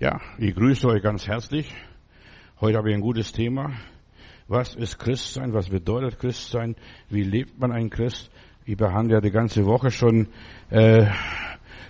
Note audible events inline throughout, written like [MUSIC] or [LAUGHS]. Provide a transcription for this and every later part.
Ja, ich grüße euch ganz herzlich. Heute habe ich ein gutes Thema. Was ist Christsein? Was bedeutet Christsein? Wie lebt man ein Christ? Ich behandle ja die ganze Woche schon äh,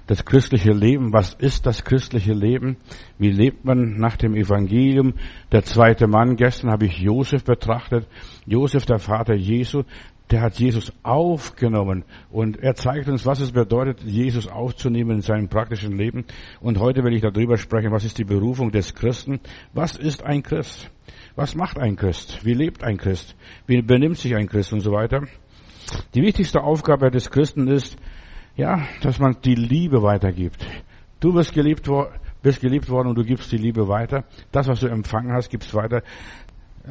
das christliche Leben. Was ist das christliche Leben? Wie lebt man nach dem Evangelium? Der zweite Mann, gestern habe ich Josef betrachtet. Josef, der Vater Jesu, der hat Jesus aufgenommen und er zeigt uns, was es bedeutet, Jesus aufzunehmen in seinem praktischen Leben. Und heute will ich darüber sprechen, was ist die Berufung des Christen? Was ist ein Christ? Was macht ein Christ? Wie lebt ein Christ? Wie benimmt sich ein Christ und so weiter? Die wichtigste Aufgabe des Christen ist, ja, dass man die Liebe weitergibt. Du wirst geliebt, bist geliebt worden und du gibst die Liebe weiter. Das, was du empfangen hast, gibst weiter.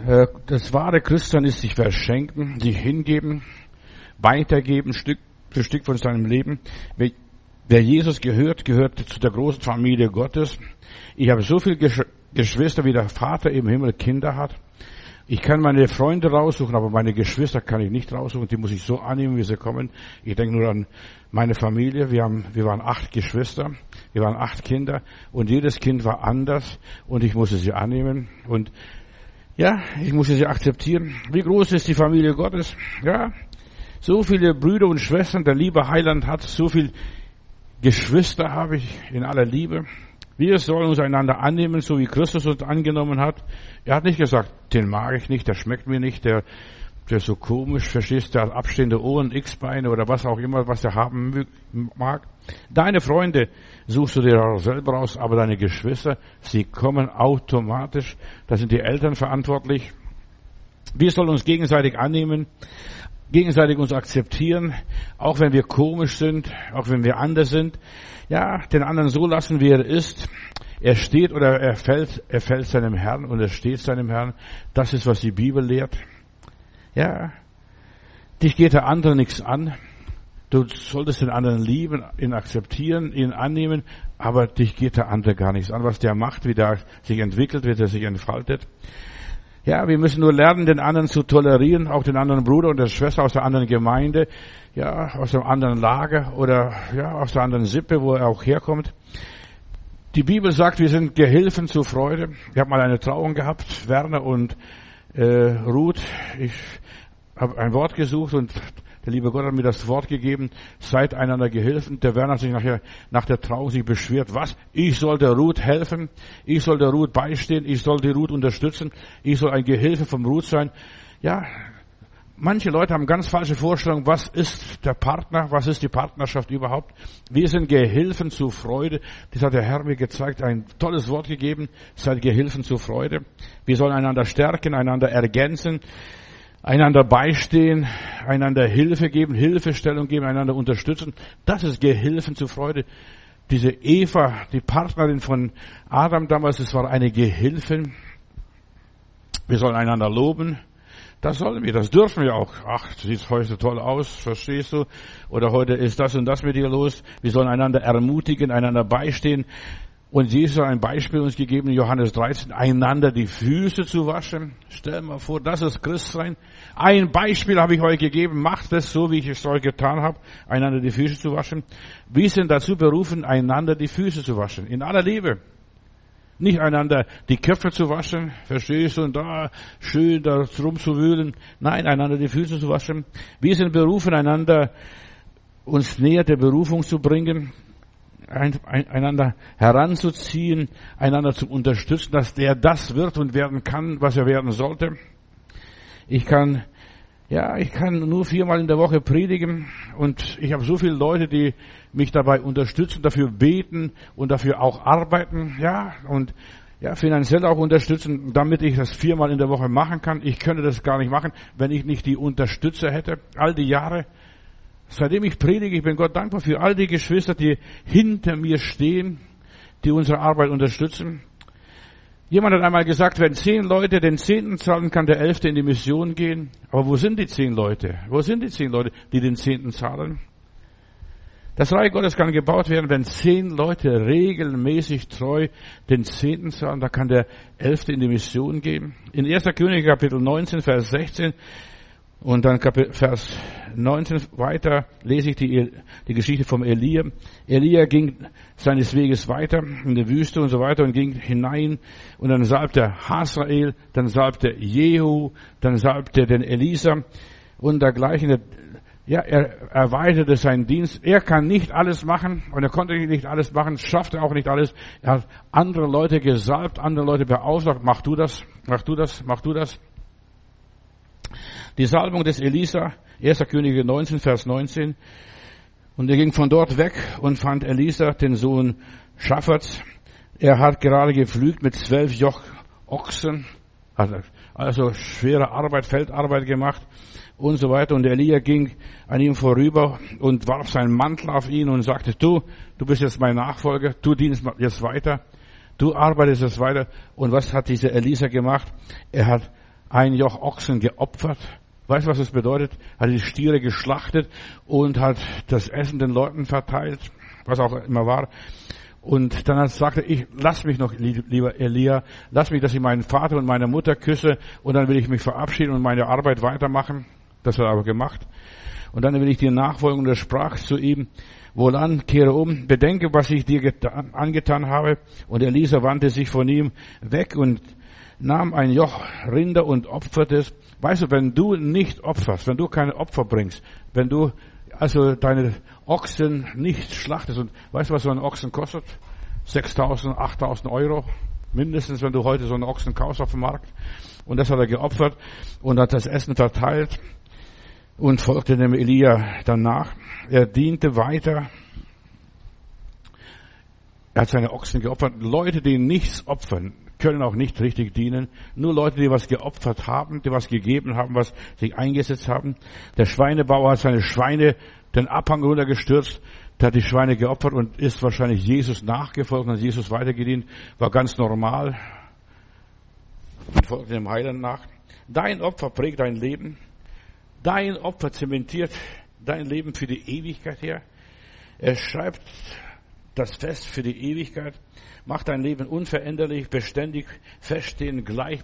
Äh, das wahre Christsein ist sich verschenken, sich hingeben, weitergeben, Stück für Stück von seinem Leben. Wer Jesus gehört, gehört zu der großen Familie Gottes. Ich habe so viele Geschwister, wie der Vater im Himmel Kinder hat. Ich kann meine Freunde raussuchen, aber meine Geschwister kann ich nicht raussuchen. Die muss ich so annehmen, wie sie kommen. Ich denke nur an meine Familie. Wir, haben, wir waren acht Geschwister. Wir waren acht Kinder. Und jedes Kind war anders. Und ich musste sie annehmen. Und ja, ich musste sie akzeptieren. Wie groß ist die Familie Gottes? Ja, so viele Brüder und Schwestern. Der liebe Heiland hat so viele Geschwister habe ich in aller Liebe. Wir sollen uns einander annehmen, so wie Christus uns angenommen hat. Er hat nicht gesagt, den mag ich nicht, der schmeckt mir nicht, der, der ist so komisch, verstehst du, abstehende Ohren, X-Beine oder was auch immer, was er haben mag. Deine Freunde suchst du dir auch selber aus, aber deine Geschwister, sie kommen automatisch. Da sind die Eltern verantwortlich. Wir sollen uns gegenseitig annehmen, gegenseitig uns akzeptieren, auch wenn wir komisch sind, auch wenn wir anders sind ja, den anderen so lassen, wie er ist. Er steht oder er fällt, er fällt seinem Herrn und er steht seinem Herrn. Das ist, was die Bibel lehrt. Ja, dich geht der andere nichts an. Du solltest den anderen lieben, ihn akzeptieren, ihn annehmen, aber dich geht der andere gar nichts an. Was der macht, wie der sich entwickelt, wie der sich entfaltet. Ja, wir müssen nur lernen, den anderen zu tolerieren, auch den anderen Bruder und der Schwester aus der anderen Gemeinde, ja, aus dem anderen Lager oder ja, aus der anderen Sippe, wo er auch herkommt. Die Bibel sagt, wir sind Gehilfen zur Freude. Ich habe mal eine Trauung gehabt, Werner und äh, Ruth. Ich habe ein Wort gesucht und der liebe Gott hat mir das Wort gegeben, seid einander Gehilfen. Der Werner hat sich nachher, nach der Trauung sich beschwert, was? Ich soll der Ruth helfen, ich soll der Ruth beistehen, ich soll die Ruth unterstützen, ich soll ein Gehilfe vom Ruth sein. Ja, manche Leute haben ganz falsche Vorstellungen, was ist der Partner, was ist die Partnerschaft überhaupt. Wir sind Gehilfen zur Freude. Das hat der Herr mir gezeigt, ein tolles Wort gegeben, seid Gehilfen zur Freude. Wir sollen einander stärken, einander ergänzen einander beistehen, einander Hilfe geben, Hilfestellung geben, einander unterstützen. Das ist Gehilfen zur Freude. Diese Eva, die Partnerin von Adam damals, es war eine Gehilfin. Wir sollen einander loben. Das sollen wir, das dürfen wir auch. Ach, sieht heute toll aus, verstehst du? Oder heute ist das und das mit dir los. Wir sollen einander ermutigen, einander beistehen. Und Jesus hat ein Beispiel uns gegeben Johannes 13, einander die Füße zu waschen. Stell mal vor, das ist Christsein. Ein Beispiel habe ich euch gegeben, macht es so, wie ich es euch getan habe, einander die Füße zu waschen. Wir sind dazu berufen, einander die Füße zu waschen. In aller Liebe. Nicht einander die Köpfe zu waschen, verstehst du, und da schön da rumzuwühlen. Nein, einander die Füße zu waschen. Wir sind berufen, einander uns näher der Berufung zu bringen einander heranzuziehen, einander zu unterstützen, dass der das wird und werden kann, was er werden sollte. Ich kann, ja, ich kann nur viermal in der Woche predigen und ich habe so viele Leute, die mich dabei unterstützen, dafür beten und dafür auch arbeiten, ja, und ja, finanziell auch unterstützen, damit ich das viermal in der Woche machen kann. Ich könnte das gar nicht machen, wenn ich nicht die Unterstützer hätte. All die Jahre, Seitdem ich predige, ich bin Gott dankbar für all die Geschwister, die hinter mir stehen, die unsere Arbeit unterstützen. Jemand hat einmal gesagt, wenn zehn Leute den Zehnten zahlen, kann der Elfte in die Mission gehen. Aber wo sind die zehn Leute? Wo sind die zehn Leute, die den Zehnten zahlen? Das Reich Gottes kann gebaut werden, wenn zehn Leute regelmäßig treu den Zehnten zahlen, da kann der Elfte in die Mission gehen. In 1. König Kapitel 19, Vers 16 Und dann Vers 19 weiter lese ich die, die Geschichte vom Elia. Elia ging seines Weges weiter in die Wüste und so weiter und ging hinein und dann salbte Hasrael, dann salbte Jehu, dann salbte den Elisa und dergleichen. Ja, er erweiterte seinen Dienst. Er kann nicht alles machen und er konnte nicht alles machen, schaffte auch nicht alles. Er hat andere Leute gesalbt, andere Leute beauftragt. Mach du das, mach du das, mach du das. Die Salbung des Elisa, 1. Könige 19, Vers 19. Und er ging von dort weg und fand Elisa, den Sohn Schaffers. Er hat gerade geflügt mit zwölf Joch Ochsen, hat also schwere Arbeit, Feldarbeit gemacht und so weiter. Und Elia ging an ihm vorüber und warf seinen Mantel auf ihn und sagte, du, du bist jetzt mein Nachfolger, du dienst jetzt weiter, du arbeitest jetzt weiter. Und was hat dieser Elisa gemacht? Er hat ein Joch Ochsen geopfert Weißt du, was das bedeutet? Hat die Stiere geschlachtet und hat das Essen den Leuten verteilt, was auch immer war. Und dann sagte ich, lass mich noch, lieber Elia, lass mich, dass ich meinen Vater und meine Mutter küsse und dann will ich mich verabschieden und meine Arbeit weitermachen. Das hat er aber gemacht. Und dann will ich dir nachfolgen und er sprach zu ihm, wohlan, kehre um, bedenke, was ich dir getan, angetan habe. Und Elisa wandte sich von ihm weg und nahm ein Joch Rinder und opferte es. Weißt du, wenn du nicht opferst, wenn du keine Opfer bringst, wenn du also deine Ochsen nicht schlachtest und weißt du, was so ein Ochsen kostet? 6.000, 8.000 Euro. Mindestens, wenn du heute so einen Ochsen kaufst auf dem Markt. Und das hat er geopfert und hat das Essen verteilt und folgte dem Elia danach. Er diente weiter. Er hat seine Ochsen geopfert. Leute, die nichts opfern, können auch nicht richtig dienen. Nur Leute, die was geopfert haben, die was gegeben haben, was sich eingesetzt haben. Der Schweinebauer hat seine Schweine den Abhang runtergestürzt, der hat die Schweine geopfert und ist wahrscheinlich Jesus nachgefolgt und Jesus weitergedient. War ganz normal. Und folgte dem Heiland nach. Dein Opfer prägt dein Leben. Dein Opfer zementiert dein Leben für die Ewigkeit her. Er schreibt das fest für die Ewigkeit. Mach dein Leben unveränderlich, beständig, feststehen, gleich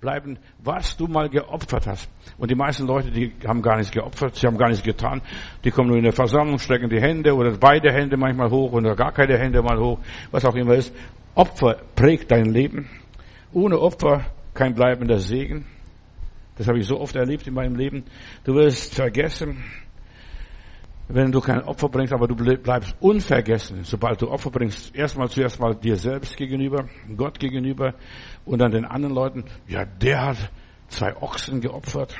bleiben, was du mal geopfert hast. Und die meisten Leute, die haben gar nichts geopfert, sie haben gar nichts getan. Die kommen nur in der Versammlung, strecken die Hände oder beide Hände manchmal hoch oder gar keine Hände mal hoch, was auch immer ist. Opfer prägt dein Leben. Ohne Opfer kein bleibender Segen. Das habe ich so oft erlebt in meinem Leben. Du wirst vergessen, wenn du kein Opfer bringst, aber du bleibst unvergessen, sobald du Opfer bringst, erstmal zuerst mal dir selbst gegenüber, Gott gegenüber und dann den anderen Leuten, ja, der hat zwei Ochsen geopfert.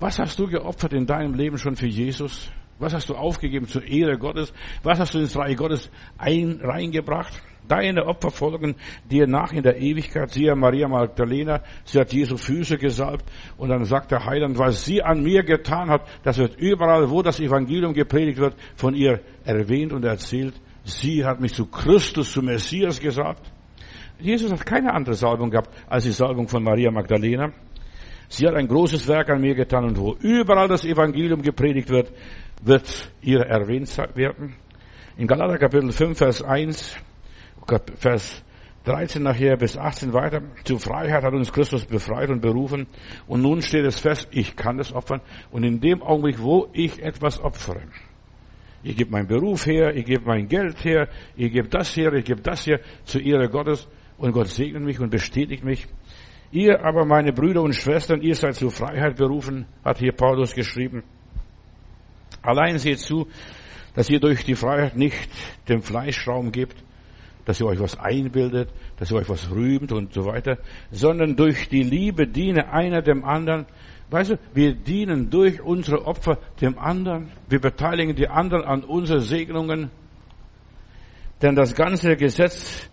Was hast du geopfert in deinem Leben schon für Jesus? Was hast du aufgegeben zur Ehre Gottes? Was hast du ins Reich Gottes ein, reingebracht? Deine Opfer folgen dir nach in der Ewigkeit. Siehe Maria Magdalena, sie hat Jesu Füße gesalbt und dann sagt der Heiland, was sie an mir getan hat, das wird überall, wo das Evangelium gepredigt wird, von ihr erwähnt und erzählt. Sie hat mich zu Christus, zu Messias gesagt. Jesus hat keine andere Salbung gehabt als die Salbung von Maria Magdalena. Sie hat ein großes Werk an mir getan und wo überall das Evangelium gepredigt wird, wird ihr erwähnt werden. In Galater Kapitel 5, Vers 1 Vers 13 nachher bis 18 weiter. Zur Freiheit hat uns Christus befreit und berufen. Und nun steht es fest, ich kann es opfern. Und in dem Augenblick, wo ich etwas opfere, ich gebe meinen Beruf her, ich gebe mein Geld her, ich gebe das her, ich gebe das her zur Ehre Gottes und Gott segnet mich und bestätigt mich. Ihr aber, meine Brüder und Schwestern, ihr seid zur Freiheit berufen, hat hier Paulus geschrieben. Allein seht zu, dass ihr durch die Freiheit nicht dem Fleisch Raum gebt, dass ihr euch was einbildet, dass ihr euch was rühmt und so weiter, sondern durch die Liebe diene einer dem anderen. Weißt du, wir dienen durch unsere Opfer dem anderen. Wir beteiligen die anderen an unsere Segnungen. Denn das ganze Gesetz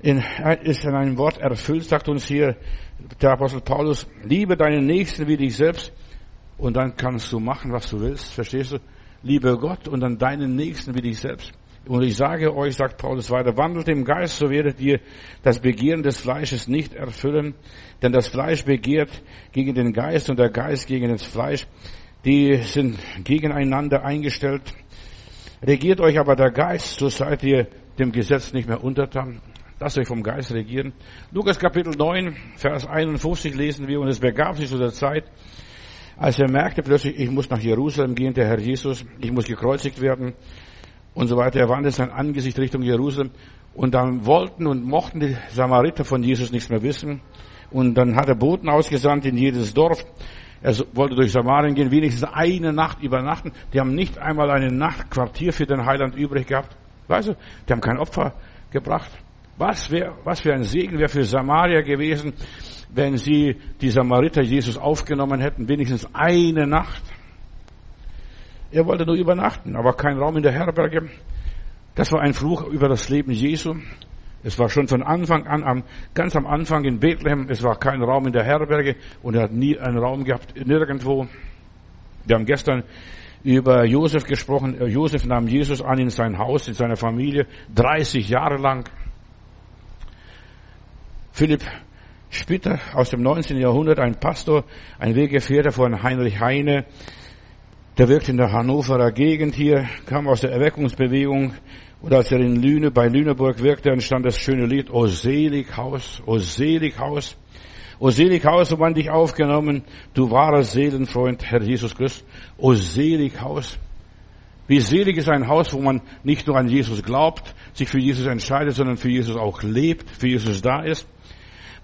in, ist in einem Wort erfüllt, sagt uns hier der Apostel Paulus, liebe deinen Nächsten wie dich selbst und dann kannst du machen, was du willst, verstehst du? Liebe Gott und dann deinen Nächsten wie dich selbst. Und ich sage euch, sagt Paulus weiter, wandelt im Geist, so werdet ihr das Begehren des Fleisches nicht erfüllen. Denn das Fleisch begehrt gegen den Geist und der Geist gegen das Fleisch. Die sind gegeneinander eingestellt. Regiert euch aber der Geist, so seid ihr dem Gesetz nicht mehr untertan. Lasst euch vom Geist regieren. Lukas Kapitel 9, Vers 51 lesen wir, und es begab sich zu der Zeit, als er merkte plötzlich, ich muss nach Jerusalem gehen, der Herr Jesus, ich muss gekreuzigt werden und so weiter. Er wandte sein Angesicht Richtung Jerusalem und dann wollten und mochten die Samariter von Jesus nichts mehr wissen. Und dann hat er Boten ausgesandt in jedes Dorf. Er wollte durch Samarien gehen, wenigstens eine Nacht übernachten. Die haben nicht einmal eine Nachtquartier für den Heiland übrig gehabt. Weißt du, die haben kein Opfer gebracht. Was wäre, was für ein Segen wäre für Samaria gewesen, wenn sie die Samariter Jesus aufgenommen hätten, wenigstens eine Nacht. Er wollte nur übernachten, aber kein Raum in der Herberge. Das war ein Fluch über das Leben Jesu. Es war schon von Anfang an, ganz am Anfang in Bethlehem, es war kein Raum in der Herberge und er hat nie einen Raum gehabt, nirgendwo. Wir haben gestern über Josef gesprochen. Josef nahm Jesus an in sein Haus, in seine Familie, 30 Jahre lang. Philipp Spitter aus dem 19. Jahrhundert, ein Pastor, ein Weggefährter von Heinrich Heine, der wirkt in der Hannoverer Gegend hier, kam aus der Erweckungsbewegung und als er in Lüne, bei Lüneburg wirkte, entstand das schöne Lied, O selig Haus, O selig Haus, O selig Haus, wo man dich aufgenommen, du wahrer Seelenfreund, Herr Jesus Christus, O selig Haus. Wie selig ist ein Haus, wo man nicht nur an Jesus glaubt, sich für Jesus entscheidet, sondern für Jesus auch lebt, für Jesus da ist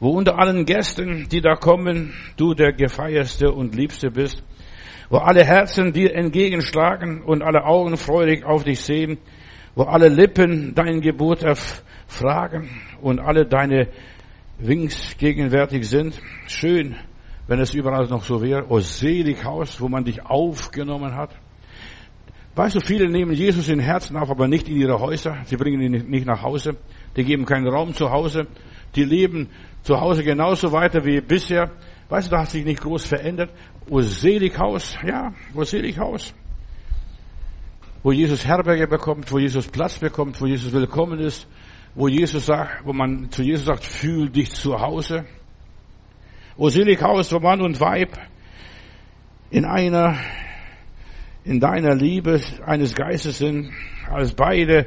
wo unter allen Gästen, die da kommen, du der gefeierste und liebste bist, wo alle Herzen dir entgegenschlagen und alle Augen freudig auf dich sehen, wo alle Lippen dein Gebot erfragen und alle deine Wings gegenwärtig sind. Schön, wenn es überall noch so wäre. O selig Haus, wo man dich aufgenommen hat. Weißt du, viele nehmen Jesus in Herzen auf, aber nicht in ihre Häuser. Sie bringen ihn nicht nach Hause. Die geben keinen Raum zu Hause. Die leben zu Hause genauso weiter wie bisher. Weißt du, da hat sich nicht groß verändert. Wo selig Haus, ja, wo selig Haus. Wo Jesus Herberge bekommt, wo Jesus Platz bekommt, wo Jesus willkommen ist, wo Jesus sagt, wo man zu Jesus sagt, fühl dich zu Hause. Wo selig Haus, wo Mann und Weib in einer, in deiner Liebe eines Geistes sind, als beide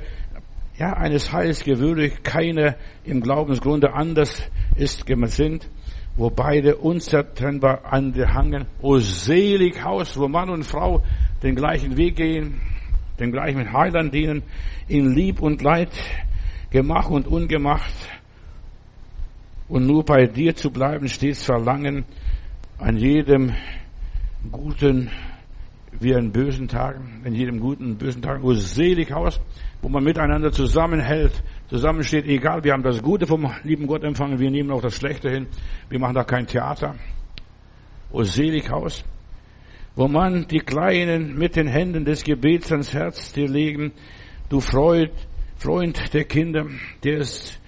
ja, eines Heils gewürdigt, keine im Glaubensgrunde anders ist gesinnt, wo beide unzertrennbar an dir hangen. O selig Haus, wo Mann und Frau den gleichen Weg gehen, den gleichen Heiland dienen, in Lieb und Leid, Gemach und Ungemacht, und nur bei dir zu bleiben, stets verlangen, an jedem guten wie an bösen Tagen, in jedem guten bösen Tag, wo selig Haus, wo man miteinander zusammenhält, zusammensteht, egal, wir haben das Gute vom lieben Gott empfangen, wir nehmen auch das Schlechte hin, wir machen da kein Theater. O selig Haus, wo man die Kleinen mit den Händen des Gebets ans Herz dir legen, du Freud, Freund der Kinder, der ist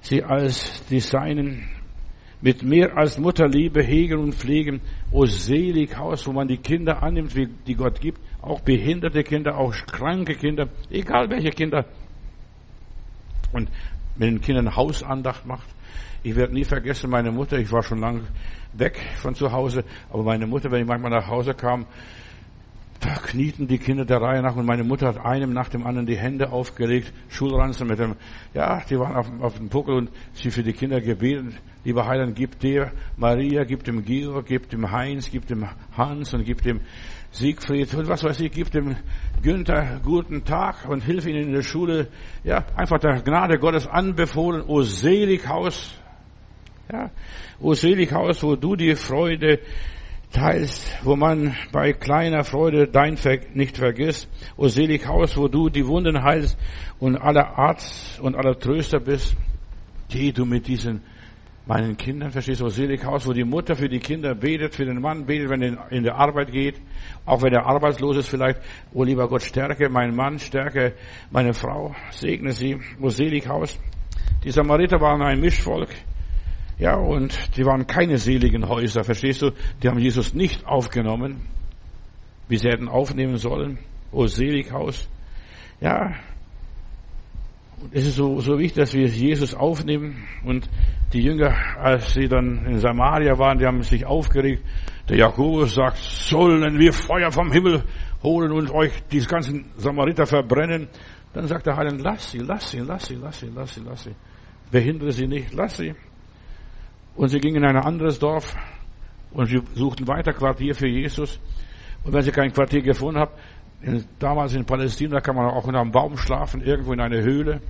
sie als die Seinen mit mehr als Mutterliebe hegen und pflegen. O selig Haus, wo man die Kinder annimmt, wie die Gott gibt, auch behinderte Kinder, auch kranke Kinder, egal welche Kinder. Und mit den Kindern Hausandacht macht. Ich werde nie vergessen, meine Mutter, ich war schon lange weg von zu Hause, aber meine Mutter, wenn ich manchmal nach Hause kam, da knieten die Kinder der Reihe nach und meine Mutter hat einem nach dem anderen die Hände aufgelegt, Schulranzen mit dem, ja, die waren auf, auf dem Puckel und sie für die Kinder gebeten. Lieber Heiland, gib dir Maria, gib dem Georg, gib dem Heinz, gib dem Hans und gib dem Siegfried und was weiß ich, gib dem Günther guten Tag und hilf ihnen in der Schule. Ja, einfach der Gnade Gottes anbefohlen. O selig Haus. Ja, o selig Haus, wo du die Freude teilst, wo man bei kleiner Freude dein Ver nicht vergisst. O selig Haus, wo du die Wunden heilst und aller Arzt und aller Tröster bist, die du mit diesen meinen Kindern, verstehst o selig Haus, wo die Mutter für die Kinder betet, für den Mann betet, wenn er in der Arbeit geht, auch wenn er arbeitslos ist vielleicht, o lieber Gott, stärke meinen Mann, stärke meine Frau, segne sie, o selig Haus. Die Samariter waren ein Mischvolk, ja, und die waren keine seligen Häuser, verstehst du? Die haben Jesus nicht aufgenommen, wie sie hätten aufnehmen sollen. O selig Haus. Ja, es ist so, so wichtig, dass wir Jesus aufnehmen. Und die Jünger, als sie dann in Samaria waren, die haben sich aufgeregt. Der Jakobus sagt, sollen wir Feuer vom Himmel holen und euch die ganzen Samariter verbrennen? Dann sagt der Heiland, lass sie, lass sie, lass sie, lass sie, lass sie, lass sie. Behindere sie nicht, lass sie. Und sie gingen in ein anderes Dorf und sie suchten weiter Quartier für Jesus. Und wenn sie kein Quartier gefunden haben, damals in Palästina kann man auch unter einem Baum schlafen, irgendwo in einer Höhle.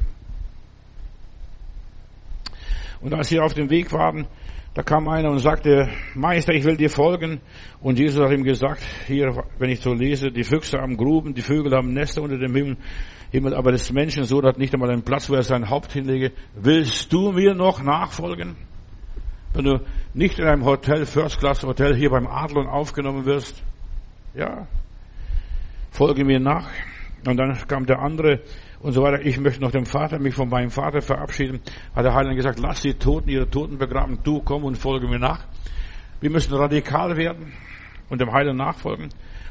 Und als sie auf dem Weg waren, da kam einer und sagte, Meister, ich will dir folgen. Und Jesus hat ihm gesagt, hier, wenn ich so lese, die Füchse haben Gruben, die Vögel haben Nester unter dem Himmel, Himmel aber des Menschen so hat nicht einmal einen Platz, wo er sein Haupt hinlege. Willst du mir noch nachfolgen? Wenn du nicht in einem Hotel, First Class Hotel hier beim Adlon aufgenommen wirst, ja, folge mir nach. Und dann kam der andere und so weiter. Ich möchte noch dem Vater, mich von meinem Vater verabschieden. Hat der Heiland gesagt, lass die Toten ihre Toten begraben. Du komm und folge mir nach. Wir müssen radikal werden und dem Heiland nachfolgen.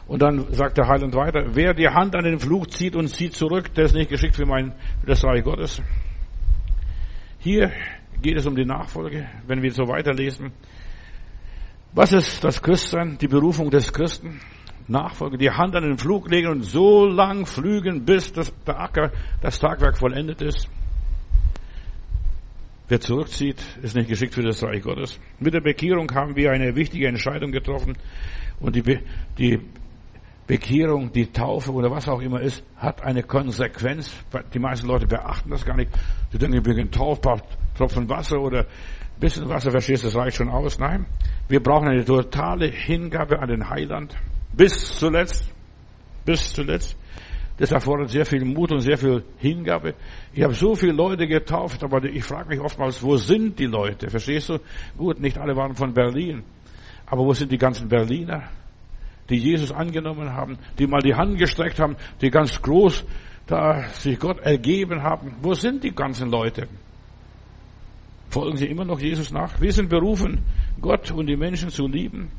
Und dann sagt der Heiland weiter, wer die Hand an den Flug zieht und zieht zurück, der ist nicht geschickt für mein, für das Reich Gottes. Hier geht es um die Nachfolge, wenn wir so weiterlesen. Was ist das Christsein, die Berufung des Christen? Nachfolge, die Hand an den Flug legen und so lang flügen, bis das, der Acker, das Tagwerk vollendet ist. Wer zurückzieht, ist nicht geschickt für das Reich Gottes. Mit der Bekehrung haben wir eine wichtige Entscheidung getroffen und die, Be die Bekehrung, die Taufe oder was auch immer ist, hat eine Konsequenz. Die meisten Leute beachten das gar nicht. Sie denken, ich bin getauft, Tropfen Wasser oder bisschen Wasser, verstehst du, das reicht schon aus. Nein, wir brauchen eine totale Hingabe an den Heiland. Bis zuletzt. Bis zuletzt. Das erfordert sehr viel Mut und sehr viel Hingabe. Ich habe so viele Leute getauft, aber ich frage mich oftmals, wo sind die Leute? Verstehst du? Gut, nicht alle waren von Berlin. Aber wo sind die ganzen Berliner, die Jesus angenommen haben, die mal die Hand gestreckt haben, die ganz groß da sich Gott ergeben haben? Wo sind die ganzen Leute? Folgen sie immer noch Jesus nach? Wir sind berufen, Gott und die Menschen zu lieben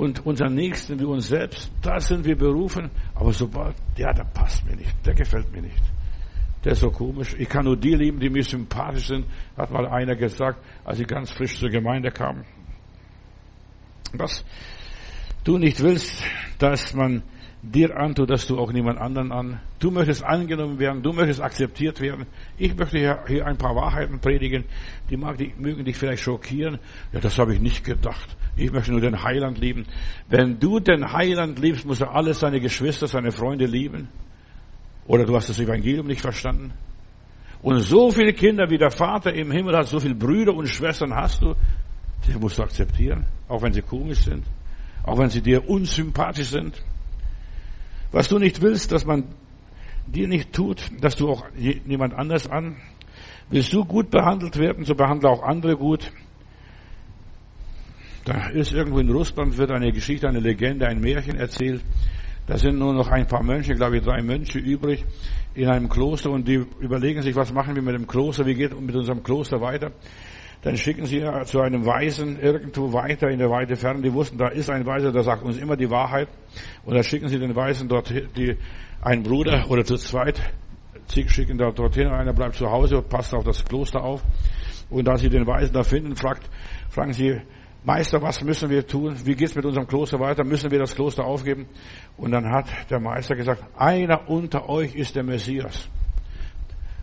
und unseren Nächsten wie uns selbst, da sind wir berufen. Aber sobald, ja, der passt mir nicht, der gefällt mir nicht. Der ist so komisch. Ich kann nur die lieben, die mir sympathisch sind, hat mal einer gesagt, als ich ganz frisch zur Gemeinde kam. Was du nicht willst, dass man dir antut, dass du auch niemand anderen an. Du möchtest angenommen werden, du möchtest akzeptiert werden. Ich möchte hier, ein paar Wahrheiten predigen, die, mag, die mögen dich vielleicht schockieren. Ja, das habe ich nicht gedacht. Ich möchte nur den Heiland lieben. Wenn du den Heiland liebst, muss er alle seine Geschwister, seine Freunde lieben. Oder du hast das Evangelium nicht verstanden. Und so viele Kinder wie der Vater im Himmel hat, so viele Brüder und Schwestern hast du, die musst du akzeptieren, auch wenn sie komisch sind, auch wenn sie dir unsympathisch sind. Was du nicht willst, dass man dir nicht tut, dass du auch jemand anders an. Willst du gut behandelt werden, so behandle auch andere gut. Da ist irgendwo in Russland wird eine Geschichte, eine Legende, ein Märchen erzählt. Da sind nur noch ein paar Mönche, glaube ich, drei Mönche übrig in einem Kloster und die überlegen sich, was machen wir mit dem Kloster, wie geht mit unserem Kloster weiter. Dann schicken sie zu einem Weisen irgendwo weiter in der weite Ferne. Die wussten, da ist ein Weiser, der sagt uns immer die Wahrheit. Und dann schicken sie den Weisen dort, die, ein Bruder oder zu zweit, schicken da dorthin. Einer bleibt zu Hause, passt auf das Kloster auf. Und da sie den Weisen da finden, fragt, fragen sie, Meister, was müssen wir tun? Wie geht's mit unserem Kloster weiter? Müssen wir das Kloster aufgeben? Und dann hat der Meister gesagt, einer unter euch ist der Messias.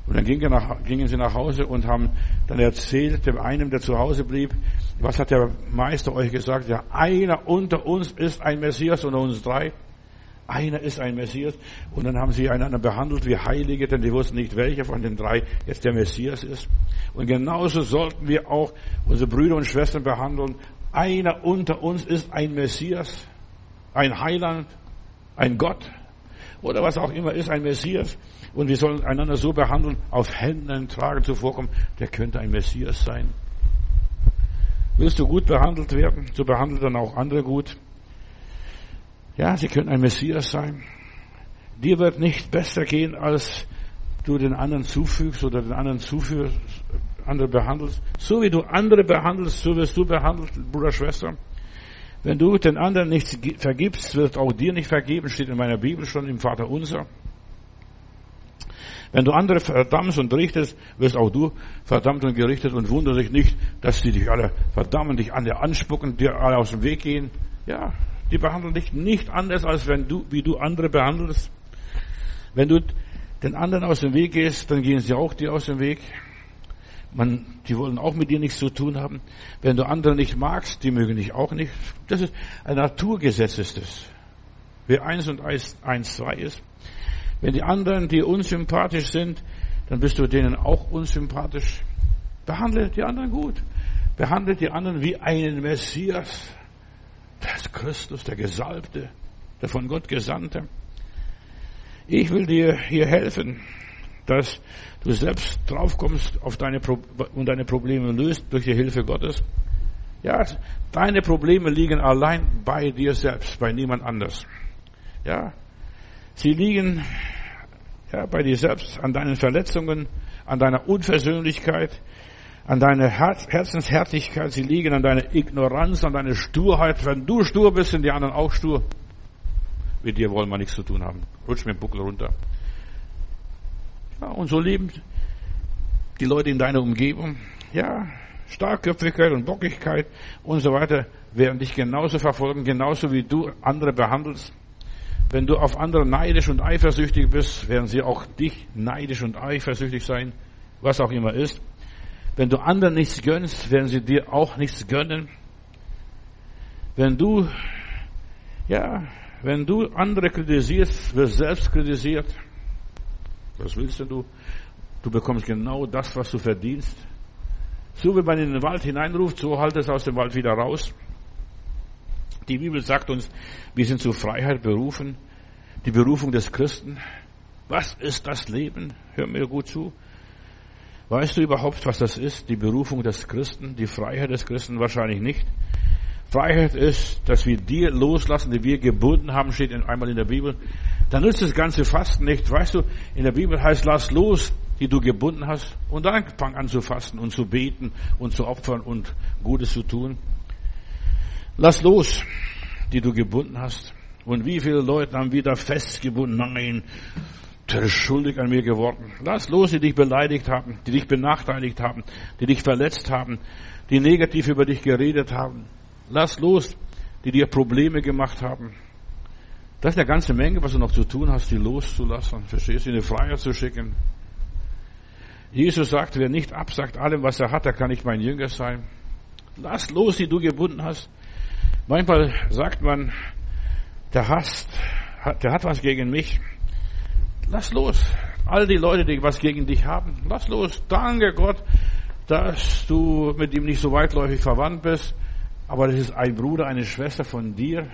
Und dann gingen, nach, gingen sie nach Hause und haben dann erzählt dem einen, der zu Hause blieb, was hat der Meister euch gesagt? Ja, einer unter uns ist ein Messias unter uns drei. Einer ist ein Messias. Und dann haben sie einander behandelt wie Heilige, denn die wussten nicht, welcher von den drei jetzt der Messias ist. Und genauso sollten wir auch unsere Brüder und Schwestern behandeln. Einer unter uns ist ein Messias, ein Heiland, ein Gott oder was auch immer ist, ein Messias. Und wir sollen einander so behandeln, auf Händen tragen zuvorkommen, der könnte ein Messias sein. Willst du gut behandelt werden, so behandelt dann auch andere gut. Ja, sie können ein Messias sein. Dir wird nicht besser gehen, als du den anderen zufügst oder den anderen zuführst, andere behandelst. So wie du andere behandelst, so wirst du behandelt, Bruder, Schwester. Wenn du den anderen nicht vergibst, wird auch dir nicht vergeben, steht in meiner Bibel schon im Vater unser. Wenn du andere verdammst und richtest, wirst auch du verdammt und gerichtet und wundere dich nicht, dass die dich alle verdammen, dich alle anspucken, dir alle aus dem Weg gehen. Ja, die behandeln dich nicht anders, als wenn du, wie du andere behandelst. Wenn du den anderen aus dem Weg gehst, dann gehen sie auch dir aus dem Weg. Man, die wollen auch mit dir nichts zu tun haben. Wenn du andere nicht magst, die mögen dich auch nicht. Das ist ein Naturgesetz ist es. Wer eins und eins, eins zwei ist. Wenn die anderen dir unsympathisch sind, dann bist du denen auch unsympathisch. Behandle die anderen gut. Behandle die anderen wie einen Messias. Das ist Christus, der Gesalbte, der von Gott Gesandte. Ich will dir hier helfen, dass du selbst draufkommst auf deine Pro und deine Probleme löst durch die Hilfe Gottes. Ja, deine Probleme liegen allein bei dir selbst, bei niemand anders. Ja, sie liegen ja, bei dir selbst, an deinen Verletzungen, an deiner Unversöhnlichkeit, an deiner Herzenshärtigkeit, sie liegen an deiner Ignoranz, an deiner Sturheit. Wenn du stur bist, sind die anderen auch stur. Mit dir wollen wir nichts zu tun haben. Rutsch mit dem Buckel runter. Ja, und so leben die Leute in deiner Umgebung. Ja, Starkköpfigkeit und Bockigkeit und so weiter werden dich genauso verfolgen, genauso wie du andere behandelst. Wenn du auf andere neidisch und eifersüchtig bist, werden sie auch dich neidisch und eifersüchtig sein, was auch immer ist. Wenn du anderen nichts gönnst, werden sie dir auch nichts gönnen. Wenn du, ja, wenn du andere kritisierst, wirst selbst kritisiert. Was willst du? Du bekommst genau das, was du verdienst. So wie man in den Wald hineinruft, so halt es aus dem Wald wieder raus. Die Bibel sagt uns, wir sind zur Freiheit berufen. Die Berufung des Christen. Was ist das Leben? Hör mir gut zu. Weißt du überhaupt, was das ist? Die Berufung des Christen, die Freiheit des Christen wahrscheinlich nicht. Freiheit ist, dass wir dir loslassen, die wir gebunden haben, steht einmal in der Bibel. Dann nützt das ganze Fasten nicht. Weißt du, in der Bibel heißt, lass los, die du gebunden hast, und dann fang an zu fasten und zu beten und zu opfern und Gutes zu tun. Lass los, die du gebunden hast. Und wie viele Leute haben wieder festgebunden? Nein, der ist schuldig an mir geworden. Lass los, die dich beleidigt haben, die dich benachteiligt haben, die dich verletzt haben, die negativ über dich geredet haben. Lass los, die dir Probleme gemacht haben. Das ist eine ganze Menge, was du noch zu tun hast, die loszulassen. Verstehst du, in die Freiheit zu schicken. Jesus sagt, wer nicht absagt allem, was er hat, der kann nicht mein Jünger sein. Lass los, die du gebunden hast. Manchmal sagt man, der hasst, der hat was gegen mich. Lass los. All die Leute, die was gegen dich haben, lass los. Danke Gott, dass du mit ihm nicht so weitläufig verwandt bist. Aber das ist ein Bruder, eine Schwester von dir.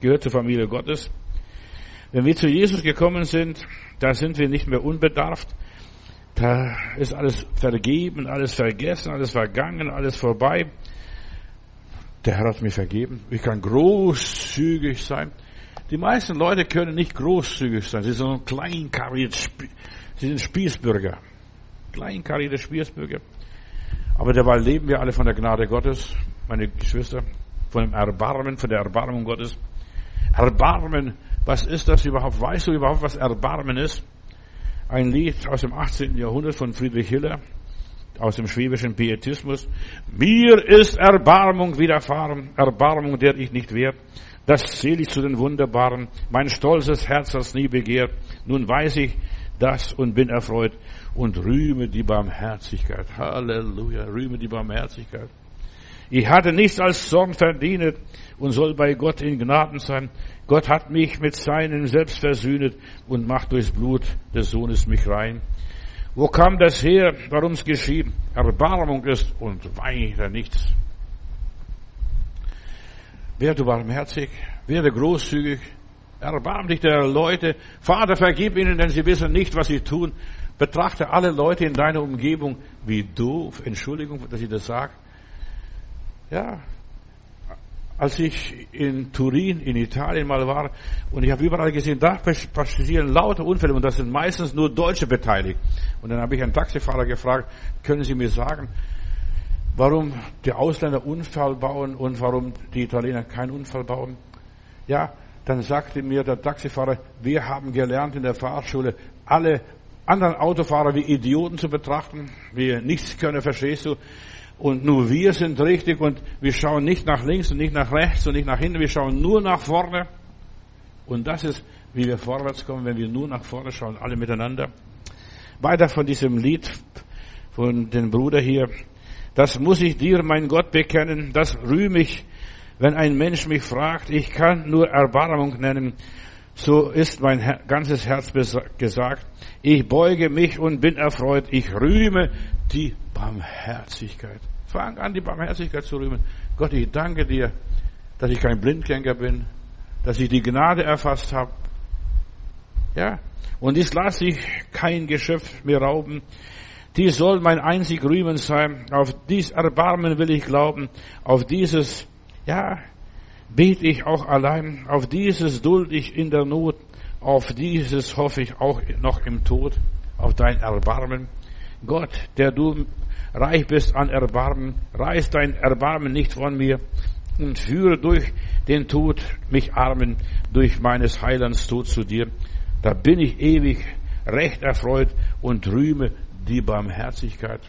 Gehört zur Familie Gottes. Wenn wir zu Jesus gekommen sind, da sind wir nicht mehr unbedarft. Da ist alles vergeben, alles vergessen, alles vergangen, alles vorbei. Der Herr hat mir vergeben. Ich kann großzügig sein. Die meisten Leute können nicht großzügig sein. Sie sind kleinkarierte, sie sind Spießbürger. Kleinkarierte Spießbürger. Aber dabei leben wir alle von der Gnade Gottes, meine Geschwister, von dem Erbarmen, von der Erbarmung Gottes. Erbarmen, was ist das überhaupt? Weißt du überhaupt, was Erbarmen ist? Ein Lied aus dem 18. Jahrhundert von Friedrich Hiller aus dem schwäbischen Pietismus. Mir ist Erbarmung widerfahren, Erbarmung, der ich nicht wert. Das zähle ich zu den Wunderbaren. Mein stolzes Herz hat's nie begehrt. Nun weiß ich das und bin erfreut und rühme die Barmherzigkeit. Halleluja, rühme die Barmherzigkeit. Ich hatte nichts als Zorn verdient und soll bei Gott in Gnaden sein. Gott hat mich mit seinem Selbst versöhnet und macht durchs Blut des Sohnes mich rein. Wo kam das her? Warum es geschieht? Erbarmung ist und weiter nichts. Werde barmherzig, werde großzügig, erbarm dich der Leute. Vater, vergib ihnen, denn sie wissen nicht, was sie tun. Betrachte alle Leute in deiner Umgebung wie doof. Entschuldigung, dass ich das sage. Ja, als ich in Turin, in Italien mal war, und ich habe überall gesehen, da passieren lauter Unfälle und das sind meistens nur Deutsche beteiligt. Und dann habe ich einen Taxifahrer gefragt, können Sie mir sagen, warum die Ausländer Unfall bauen und warum die Italiener keinen Unfall bauen? Ja, dann sagte mir der Taxifahrer, wir haben gelernt in der Fahrschule, alle anderen Autofahrer wie Idioten zu betrachten, wie nichts können, verstehst du? Und nur wir sind richtig und wir schauen nicht nach links und nicht nach rechts und nicht nach hinten, wir schauen nur nach vorne. Und das ist, wie wir vorwärts kommen, wenn wir nur nach vorne schauen, alle miteinander. Weiter von diesem Lied von dem Bruder hier. Das muss ich dir, mein Gott, bekennen. Das rühme ich, wenn ein Mensch mich fragt. Ich kann nur Erbarmung nennen. So ist mein ganzes Herz gesagt. Ich beuge mich und bin erfreut. Ich rühme die Barmherzigkeit. Fang an, die Barmherzigkeit zu rühmen. Gott, ich danke dir, dass ich kein Blindgänger bin, dass ich die Gnade erfasst habe. Ja, und dies lasse ich kein Geschöpf mir rauben. Dies soll mein einzig Rühmen sein. Auf dies Erbarmen will ich glauben. Auf dieses, ja, bete ich auch allein. Auf dieses duld ich in der Not. Auf dieses hoffe ich auch noch im Tod. Auf dein Erbarmen. Gott, der du reich bist an Erbarmen, reiß dein Erbarmen nicht von mir und führe durch den Tod mich Armen, durch meines Heilands Tod zu dir. Da bin ich ewig recht erfreut und rühme die Barmherzigkeit.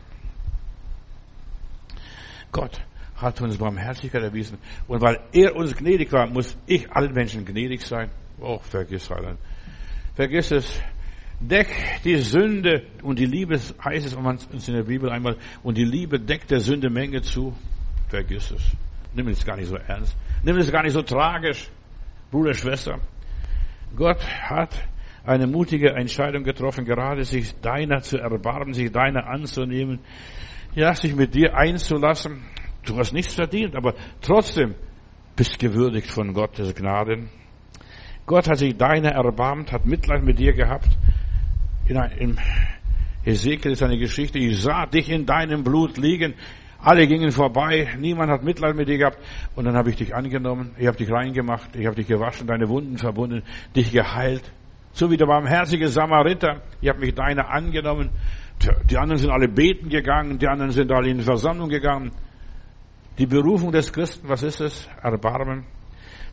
Gott hat uns Barmherzigkeit erwiesen. Und weil er uns gnädig war, muss ich allen Menschen gnädig sein. Oh, vergiss Heiland. Vergiss es. Deck die Sünde und die Liebe, heißt es uns in der Bibel einmal, und die Liebe deckt der Sünde Menge zu. Vergiss es. Nimm es gar nicht so ernst. Nimm es gar nicht so tragisch. Bruder, Schwester. Gott hat eine mutige Entscheidung getroffen, gerade sich deiner zu erbarmen, sich deiner anzunehmen, ja, sich mit dir einzulassen. Du hast nichts verdient, aber trotzdem bist gewürdigt von Gottes Gnaden. Gott hat sich deiner erbarmt, hat Mitleid mit dir gehabt. In, in Ezekiel ist eine Geschichte, ich sah dich in deinem Blut liegen. Alle gingen vorbei, niemand hat Mitleid mit dir gehabt. Und dann habe ich dich angenommen, ich habe dich reingemacht, ich habe dich gewaschen, deine Wunden verbunden, dich geheilt. So wie der barmherzige Samariter. Ich habe mich deiner angenommen. Die anderen sind alle beten gegangen, die anderen sind alle in Versammlung gegangen. Die Berufung des Christen, was ist es? Erbarmen.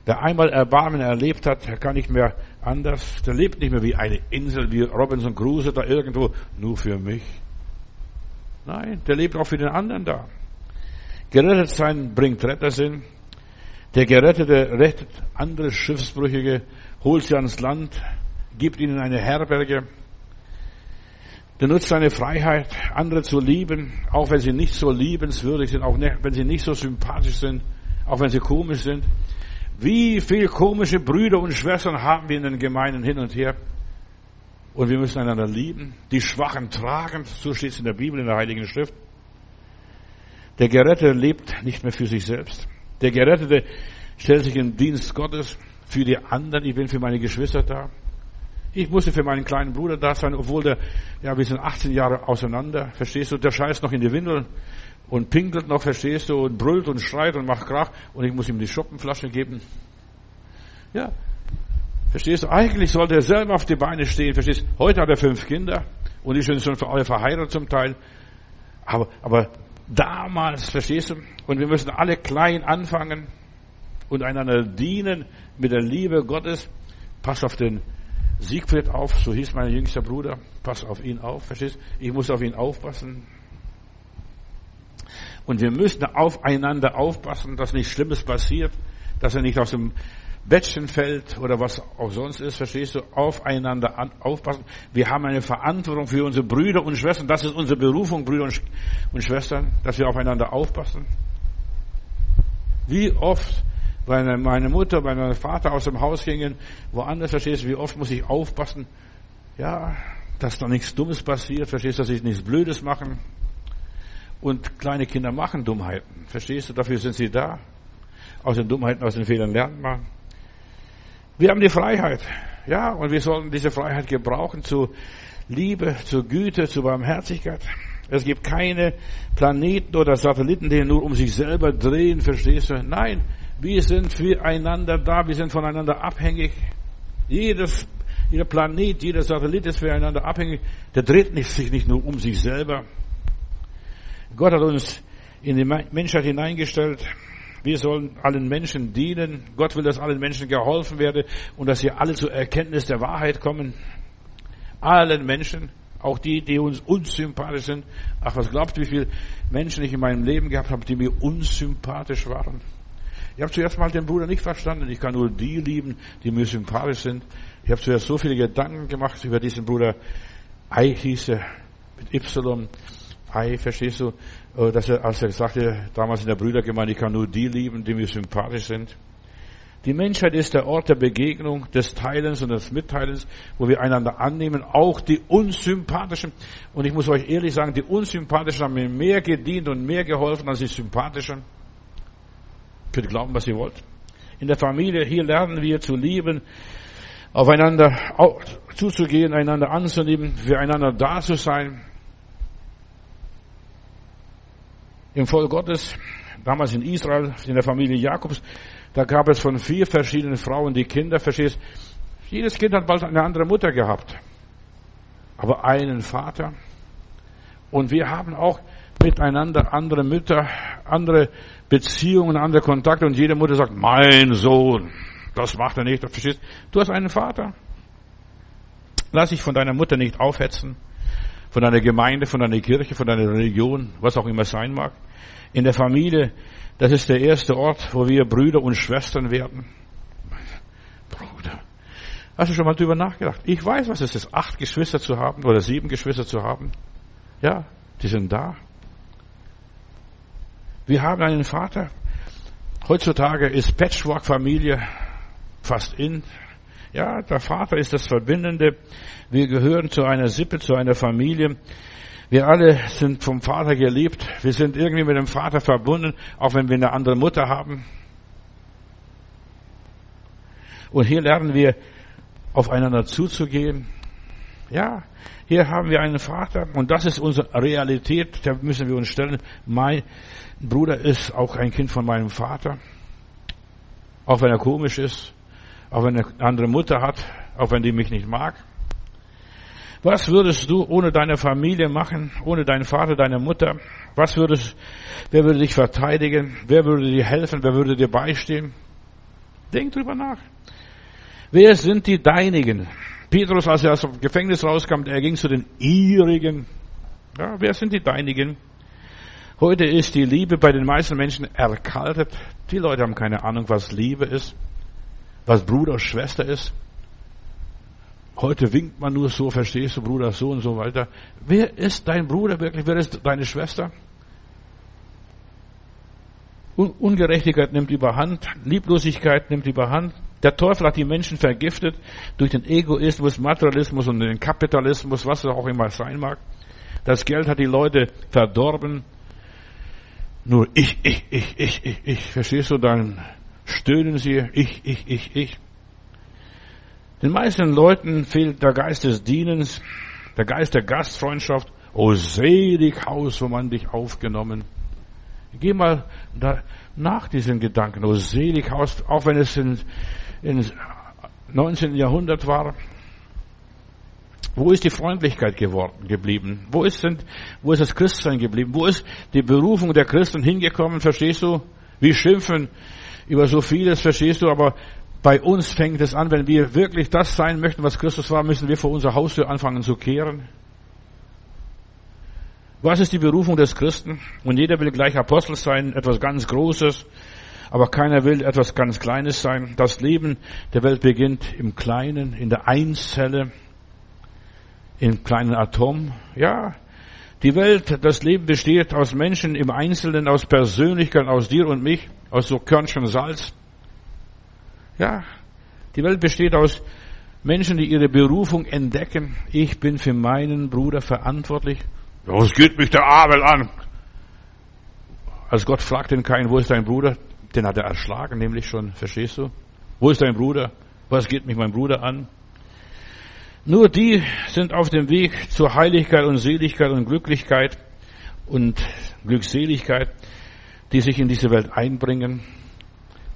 Der einmal Erbarmen erlebt hat, der kann nicht mehr anders. Der lebt nicht mehr wie eine Insel, wie Robinson Crusoe da irgendwo, nur für mich. Nein, der lebt auch für den anderen da. Gerettet sein bringt Rettersinn. Der Gerettete rettet andere Schiffsbrüchige, holt sie ans Land, gibt ihnen eine Herberge, der nutzt seine Freiheit, andere zu lieben, auch wenn sie nicht so liebenswürdig sind, auch wenn sie nicht so sympathisch sind, auch wenn sie komisch sind. Wie viele komische Brüder und Schwestern haben wir in den Gemeinden hin und her? Und wir müssen einander lieben, die Schwachen tragen, so steht es in der Bibel, in der Heiligen Schrift. Der Gerettete lebt nicht mehr für sich selbst. Der Gerettete stellt sich in Dienst Gottes für die anderen. Ich bin für meine Geschwister da. Ich musste für meinen kleinen Bruder da sein, obwohl der, ja, wir sind 18 Jahre auseinander, verstehst du? Der scheißt noch in die Windeln und pinkelt noch, verstehst du, und brüllt und schreit und macht Krach und ich muss ihm die Schuppenflasche geben. Ja. Verstehst du? Eigentlich sollte er selber auf die Beine stehen, verstehst du? Heute hat er fünf Kinder und die sind schon alle verheiratet zum Teil. Aber, aber damals, verstehst du? Und wir müssen alle klein anfangen und einander dienen mit der Liebe Gottes. Pass auf den Siegfried auf, so hieß mein jüngster Bruder, pass auf ihn auf, verstehst? Ich muss auf ihn aufpassen. Und wir müssen aufeinander aufpassen, dass nichts Schlimmes passiert, dass er nicht aus dem Bettchen fällt oder was auch sonst ist, verstehst du? Aufeinander an, aufpassen. Wir haben eine Verantwortung für unsere Brüder und Schwestern. Das ist unsere Berufung, Brüder und, und Schwestern, dass wir aufeinander aufpassen. Wie oft weil meine Mutter, weil mein Vater aus dem Haus gingen, woanders, verstehst du, wie oft muss ich aufpassen, ja, dass da nichts Dummes passiert, verstehst du, dass ich nichts Blödes machen. Und kleine Kinder machen Dummheiten, verstehst du, dafür sind sie da. Aus den Dummheiten, aus den Fehlern lernt man. Wir haben die Freiheit, ja, und wir sollen diese Freiheit gebrauchen zu Liebe, zu Güte, zu Barmherzigkeit. Es gibt keine Planeten oder Satelliten, die nur um sich selber drehen, verstehst du? Nein, wir sind füreinander da, wir sind voneinander abhängig. Jedes, jeder Planet, jeder Satellit ist füreinander abhängig. Der dreht sich nicht nur um sich selber. Gott hat uns in die Menschheit hineingestellt. Wir sollen allen Menschen dienen. Gott will, dass allen Menschen geholfen werde und dass sie alle zur Erkenntnis der Wahrheit kommen. Allen Menschen, auch die, die uns unsympathisch sind. Ach, was glaubt wie viele Menschen ich in meinem Leben gehabt habe, die mir unsympathisch waren? Ich habe zuerst mal den Bruder nicht verstanden. Ich kann nur die lieben, die mir sympathisch sind. Ich habe zuerst so viele Gedanken gemacht über diesen Bruder. Ei hieß er mit Y. Ei, verstehst du? Äh, dass er, als er sagte, damals in der Brüdergemeinde, ich kann nur die lieben, die mir sympathisch sind. Die Menschheit ist der Ort der Begegnung, des Teilens und des Mitteilens, wo wir einander annehmen, auch die Unsympathischen. Und ich muss euch ehrlich sagen, die Unsympathischen haben mir mehr gedient und mehr geholfen als die Sympathischen. Könnt glauben, was ihr wollt? In der Familie, hier lernen wir zu lieben, aufeinander zuzugehen, einander anzunehmen, füreinander da zu sein. Im Volk Gottes, damals in Israel, in der Familie Jakobs, da gab es von vier verschiedenen Frauen die Kinder, verstehst? Jedes Kind hat bald eine andere Mutter gehabt. Aber einen Vater. Und wir haben auch miteinander andere Mütter, andere Beziehungen, andere Kontakte und jede Mutter sagt, mein Sohn, das macht er nicht, verstehst? Du hast einen Vater. Lass dich von deiner Mutter nicht aufhetzen, von deiner Gemeinde, von deiner Kirche, von deiner Religion, was auch immer sein mag. In der Familie das ist der erste Ort, wo wir Brüder und Schwestern werden. Bruder. Hast du schon mal drüber nachgedacht? Ich weiß, was es ist, acht Geschwister zu haben oder sieben Geschwister zu haben. Ja, die sind da. Wir haben einen Vater. Heutzutage ist Patchwork-Familie fast in. Ja, der Vater ist das Verbindende. Wir gehören zu einer Sippe, zu einer Familie. Wir alle sind vom Vater geliebt. Wir sind irgendwie mit dem Vater verbunden, auch wenn wir eine andere Mutter haben. Und hier lernen wir, aufeinander zuzugehen. Ja, hier haben wir einen Vater und das ist unsere Realität, da müssen wir uns stellen. Mein Bruder ist auch ein Kind von meinem Vater. Auch wenn er komisch ist, auch wenn eine andere Mutter hat, auch wenn die mich nicht mag. Was würdest du ohne deine Familie machen, ohne deinen Vater, deine Mutter? Was würdest, wer würde dich verteidigen? Wer würde dir helfen? Wer würde dir beistehen? Denk drüber nach. Wer sind die Deinigen? Petrus, als er aus dem Gefängnis rauskam, er ging zu den ihrigen. Ja, wer sind die Deinigen? Heute ist die Liebe bei den meisten Menschen erkaltet. Die Leute haben keine Ahnung, was Liebe ist, was Bruder, Schwester ist. Heute winkt man nur so, verstehst du, Bruder, so und so weiter. Wer ist dein Bruder wirklich? Wer ist deine Schwester? Ungerechtigkeit nimmt überhand, Lieblosigkeit nimmt überhand. Der Teufel hat die Menschen vergiftet durch den Egoismus, Materialismus und den Kapitalismus, was es auch immer sein mag. Das Geld hat die Leute verdorben. Nur ich, ich, ich, ich, ich, ich. Verstehst du? Dann stöhnen sie, ich, ich, ich, ich. Den meisten Leuten fehlt der Geist des Dienens, der Geist der Gastfreundschaft. O selig Haus, wo man dich aufgenommen. Geh mal da nach diesen Gedanken. O selig Haus, auch wenn es in 19. Jahrhundert war. Wo ist die Freundlichkeit geworden, geblieben? Wo ist, sind, wo ist das Christsein geblieben? Wo ist die Berufung der Christen hingekommen? Verstehst du? Wir schimpfen über so vieles, verstehst du? Aber bei uns fängt es an, wenn wir wirklich das sein möchten, was Christus war, müssen wir vor unserer Haustür anfangen zu kehren. Was ist die Berufung des Christen? Und jeder will gleich Apostel sein, etwas ganz Großes, aber keiner will etwas ganz Kleines sein. Das Leben der Welt beginnt im Kleinen, in der Einzelle, im kleinen Atom. Ja, die Welt, das Leben besteht aus Menschen im Einzelnen, aus Persönlichkeiten, aus dir und mich, aus so Körnchen Salz. Ja, die Welt besteht aus Menschen, die ihre Berufung entdecken. Ich bin für meinen Bruder verantwortlich. Was geht mich der Abel an? Als Gott fragt den Kain, wo ist dein Bruder? Den hat er erschlagen, nämlich schon, verstehst du? Wo ist dein Bruder? Was geht mich mein Bruder an? Nur die sind auf dem Weg zur Heiligkeit und Seligkeit und Glücklichkeit und Glückseligkeit, die sich in diese Welt einbringen.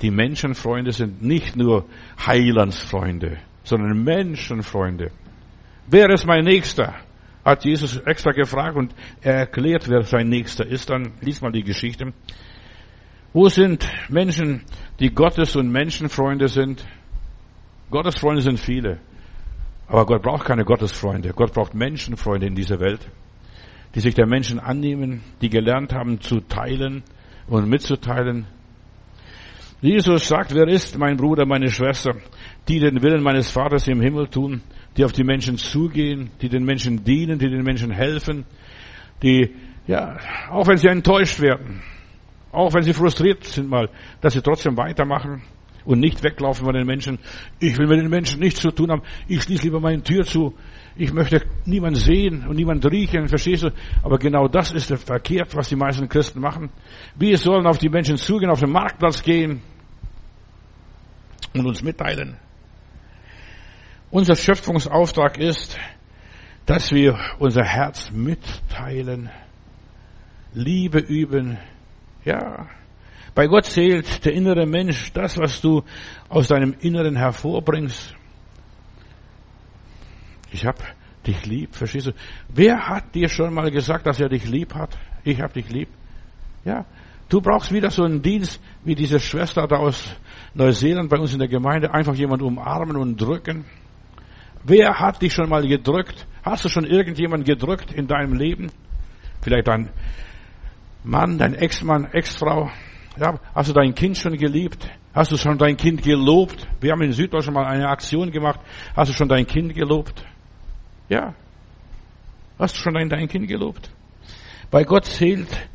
Die Menschenfreunde sind nicht nur Heilandsfreunde, sondern Menschenfreunde. Wer ist mein Nächster? Hat Jesus extra gefragt und er erklärt, wer sein Nächster ist. Dann lies mal die Geschichte. Wo sind Menschen, die Gottes- und Menschenfreunde sind? Gottesfreunde sind viele. Aber Gott braucht keine Gottesfreunde. Gott braucht Menschenfreunde in dieser Welt, die sich der Menschen annehmen, die gelernt haben zu teilen und mitzuteilen, Jesus sagt, wer ist mein Bruder, meine Schwester, die den Willen meines Vaters im Himmel tun, die auf die Menschen zugehen, die den Menschen dienen, die den Menschen helfen, die Ja, auch wenn sie enttäuscht werden, auch wenn sie frustriert sind mal, dass sie trotzdem weitermachen und nicht weglaufen von den Menschen. Ich will mit den Menschen nichts zu tun haben. Ich schließe lieber meine Tür zu. Ich möchte niemand sehen und niemand riechen, verstehst du? Aber genau das ist verkehrt, was die meisten Christen machen. Wir sollen auf die Menschen zugehen, auf den Marktplatz gehen und uns mitteilen. Unser Schöpfungsauftrag ist, dass wir unser Herz mitteilen, Liebe üben. Ja, bei Gott zählt der innere Mensch, das, was du aus deinem Inneren hervorbringst. Ich hab dich lieb, verstehst du? Wer hat dir schon mal gesagt, dass er dich lieb hat? Ich hab dich lieb. Ja, du brauchst wieder so einen Dienst wie diese Schwester da aus Neuseeland bei uns in der Gemeinde, einfach jemand umarmen und drücken. Wer hat dich schon mal gedrückt? Hast du schon irgendjemand gedrückt in deinem Leben? Vielleicht dein Mann, dein Ex-Mann, Ex-Frau? Ja, hast du dein Kind schon geliebt? Hast du schon dein Kind gelobt? Wir haben in Süddeutschland mal eine Aktion gemacht. Hast du schon dein Kind gelobt? Ja. Hast du schon dein, Kind gelobt? Bei Gott zählt,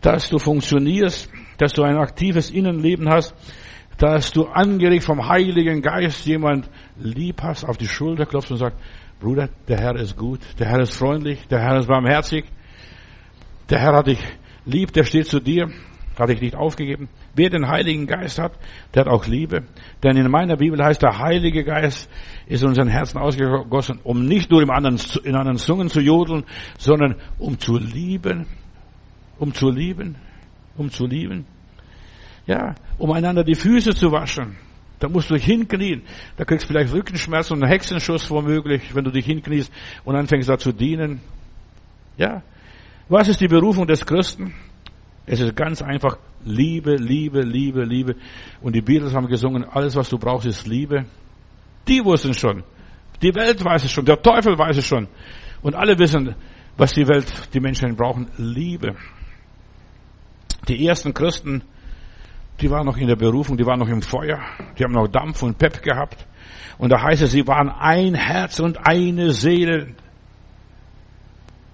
dass du funktionierst, dass du ein aktives Innenleben hast, dass du angeregt vom Heiligen Geist jemand lieb hast, auf die Schulter klopfst und sagst, Bruder, der Herr ist gut, der Herr ist freundlich, der Herr ist barmherzig, der Herr hat dich lieb, der steht zu dir, hat dich nicht aufgegeben. Wer den Heiligen Geist hat, der hat auch Liebe. Denn in meiner Bibel heißt, der Heilige Geist ist in unseren Herzen ausgegossen, um nicht nur in anderen, in anderen Zungen zu jodeln, sondern um zu lieben, um zu lieben, um zu lieben. Ja, um einander die Füße zu waschen. Da musst du dich hinknien. Da kriegst du vielleicht Rückenschmerzen und einen Hexenschuss womöglich, wenn du dich hinkniest und anfängst da zu dienen. Ja. Was ist die Berufung des Christen? Es ist ganz einfach Liebe, Liebe, Liebe, Liebe. Und die Beatles haben gesungen, alles was du brauchst ist Liebe. Die wussten schon. Die Welt weiß es schon. Der Teufel weiß es schon. Und alle wissen, was die Welt, die Menschen brauchen. Liebe. Die ersten Christen, die waren noch in der Berufung, die waren noch im Feuer. Die haben noch Dampf und Pep gehabt. Und da heißt es, sie waren ein Herz und eine Seele.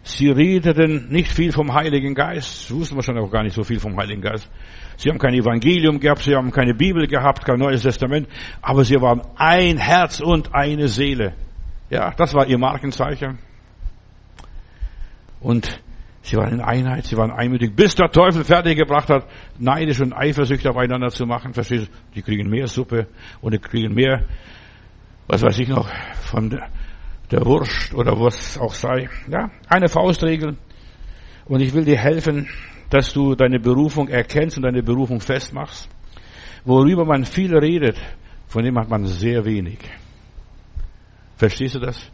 Sie redeten nicht viel vom Heiligen Geist. Sie wussten wahrscheinlich auch gar nicht so viel vom Heiligen Geist. Sie haben kein Evangelium gehabt, sie haben keine Bibel gehabt, kein Neues Testament, aber sie waren ein Herz und eine Seele. Ja, das war ihr Markenzeichen. Und sie waren in Einheit, sie waren einmütig, bis der Teufel fertiggebracht hat, neidisch und eifersüchtig aufeinander zu machen. Verstehst du? Die kriegen mehr Suppe und die kriegen mehr, was weiß ich noch, von der, der Wurst oder was auch sei. Ja, eine Faustregel. Und ich will dir helfen, dass du deine Berufung erkennst und deine Berufung festmachst. Worüber man viel redet, von dem hat man sehr wenig. Verstehst du das?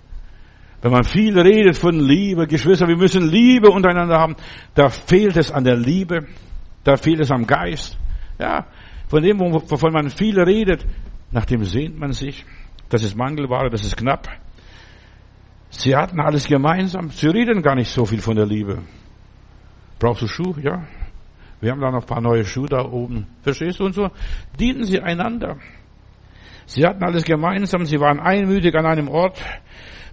Wenn man viel redet von Liebe, Geschwister, wir müssen Liebe untereinander haben, da fehlt es an der Liebe, da fehlt es am Geist. Ja, von dem, wovon man viel redet, nach dem sehnt man sich. Das ist Mangelware, das ist knapp. Sie hatten alles gemeinsam. Sie reden gar nicht so viel von der Liebe. Brauchst du Schuhe? Ja. Wir haben da noch ein paar neue Schuhe da oben. Verstehst du? Und so dienten sie einander. Sie hatten alles gemeinsam. Sie waren einmütig an einem Ort,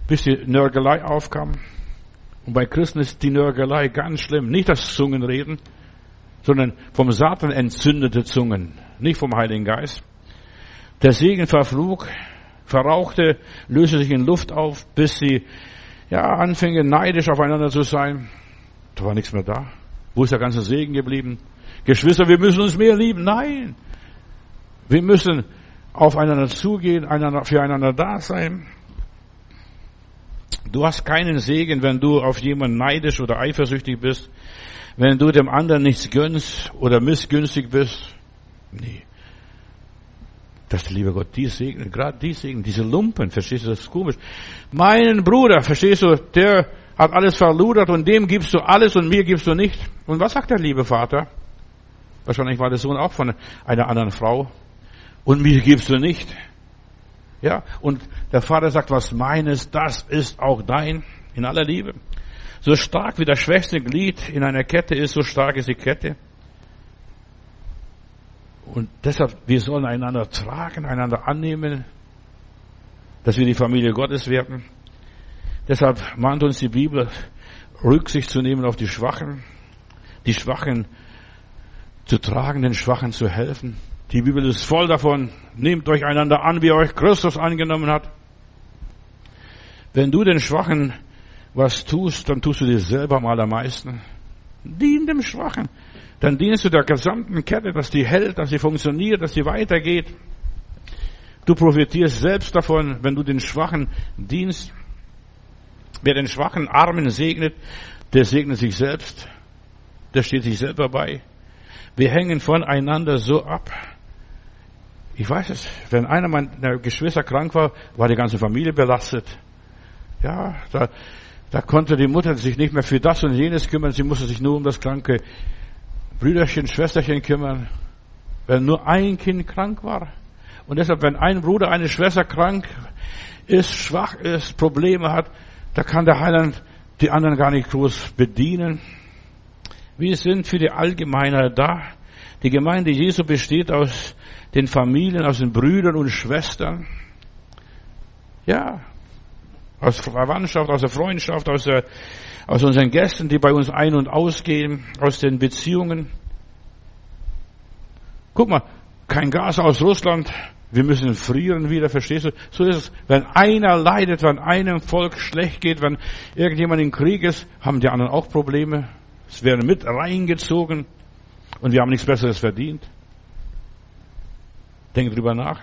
bis die Nörgelei aufkam. Und bei Christen ist die Nörgelei ganz schlimm. Nicht das Zungenreden, sondern vom Satan entzündete Zungen. Nicht vom Heiligen Geist. Der Segen verflog verrauchte, löste sich in Luft auf, bis sie ja, anfingen neidisch aufeinander zu sein. Da war nichts mehr da. Wo ist der ganze Segen geblieben? Geschwister, wir müssen uns mehr lieben. Nein. Wir müssen aufeinander zugehen, einander, füreinander da sein. Du hast keinen Segen, wenn du auf jemanden neidisch oder eifersüchtig bist, wenn du dem anderen nichts gönnst oder missgünstig bist. Nee dass der liebe Gott die segnet, gerade die segnet, diese Lumpen, verstehst du, das ist komisch. Meinen Bruder, verstehst du, der hat alles verludert und dem gibst du alles und mir gibst du nicht. Und was sagt der liebe Vater? Wahrscheinlich war der Sohn auch von einer anderen Frau. Und mir gibst du nicht. Ja, und der Vater sagt, was meines, das ist auch dein, in aller Liebe. So stark wie das schwächste Glied in einer Kette ist, so stark ist die Kette. Und deshalb, wir sollen einander tragen, einander annehmen, dass wir die Familie Gottes werden. Deshalb mahnt uns die Bibel, Rücksicht zu nehmen auf die Schwachen, die Schwachen zu tragen, den Schwachen zu helfen. Die Bibel ist voll davon. Nehmt euch einander an, wie euch Christus angenommen hat. Wenn du den Schwachen was tust, dann tust du dir selber am allermeisten. Dien dem Schwachen. Dann dienst du der gesamten Kette, dass die hält, dass sie funktioniert, dass sie weitergeht. Du profitierst selbst davon, wenn du den Schwachen dienst. Wer den schwachen Armen segnet, der segnet sich selbst. Der steht sich selber bei. Wir hängen voneinander so ab. Ich weiß es, wenn einer meiner Geschwister krank war, war die ganze Familie belastet. Ja, da, da konnte die Mutter sich nicht mehr für das und jenes kümmern, sie musste sich nur um das kranke Brüderchen, Schwesterchen kümmern. Wenn nur ein Kind krank war. Und deshalb, wenn ein Bruder, eine Schwester krank ist, schwach ist, Probleme hat, da kann der Heiland die anderen gar nicht groß bedienen. Wir sind für die Allgemeinheit da. Die Gemeinde Jesu besteht aus den Familien, aus den Brüdern und Schwestern. Ja, aus Verwandtschaft, aus der Freundschaft, aus, der, aus unseren Gästen, die bei uns ein- und ausgehen, aus den Beziehungen. Guck mal, kein Gas aus Russland, wir müssen frieren wieder, verstehst du? So ist es. Wenn einer leidet, wenn einem Volk schlecht geht, wenn irgendjemand im Krieg ist, haben die anderen auch Probleme. Es werden mit reingezogen und wir haben nichts Besseres verdient. Denk drüber nach.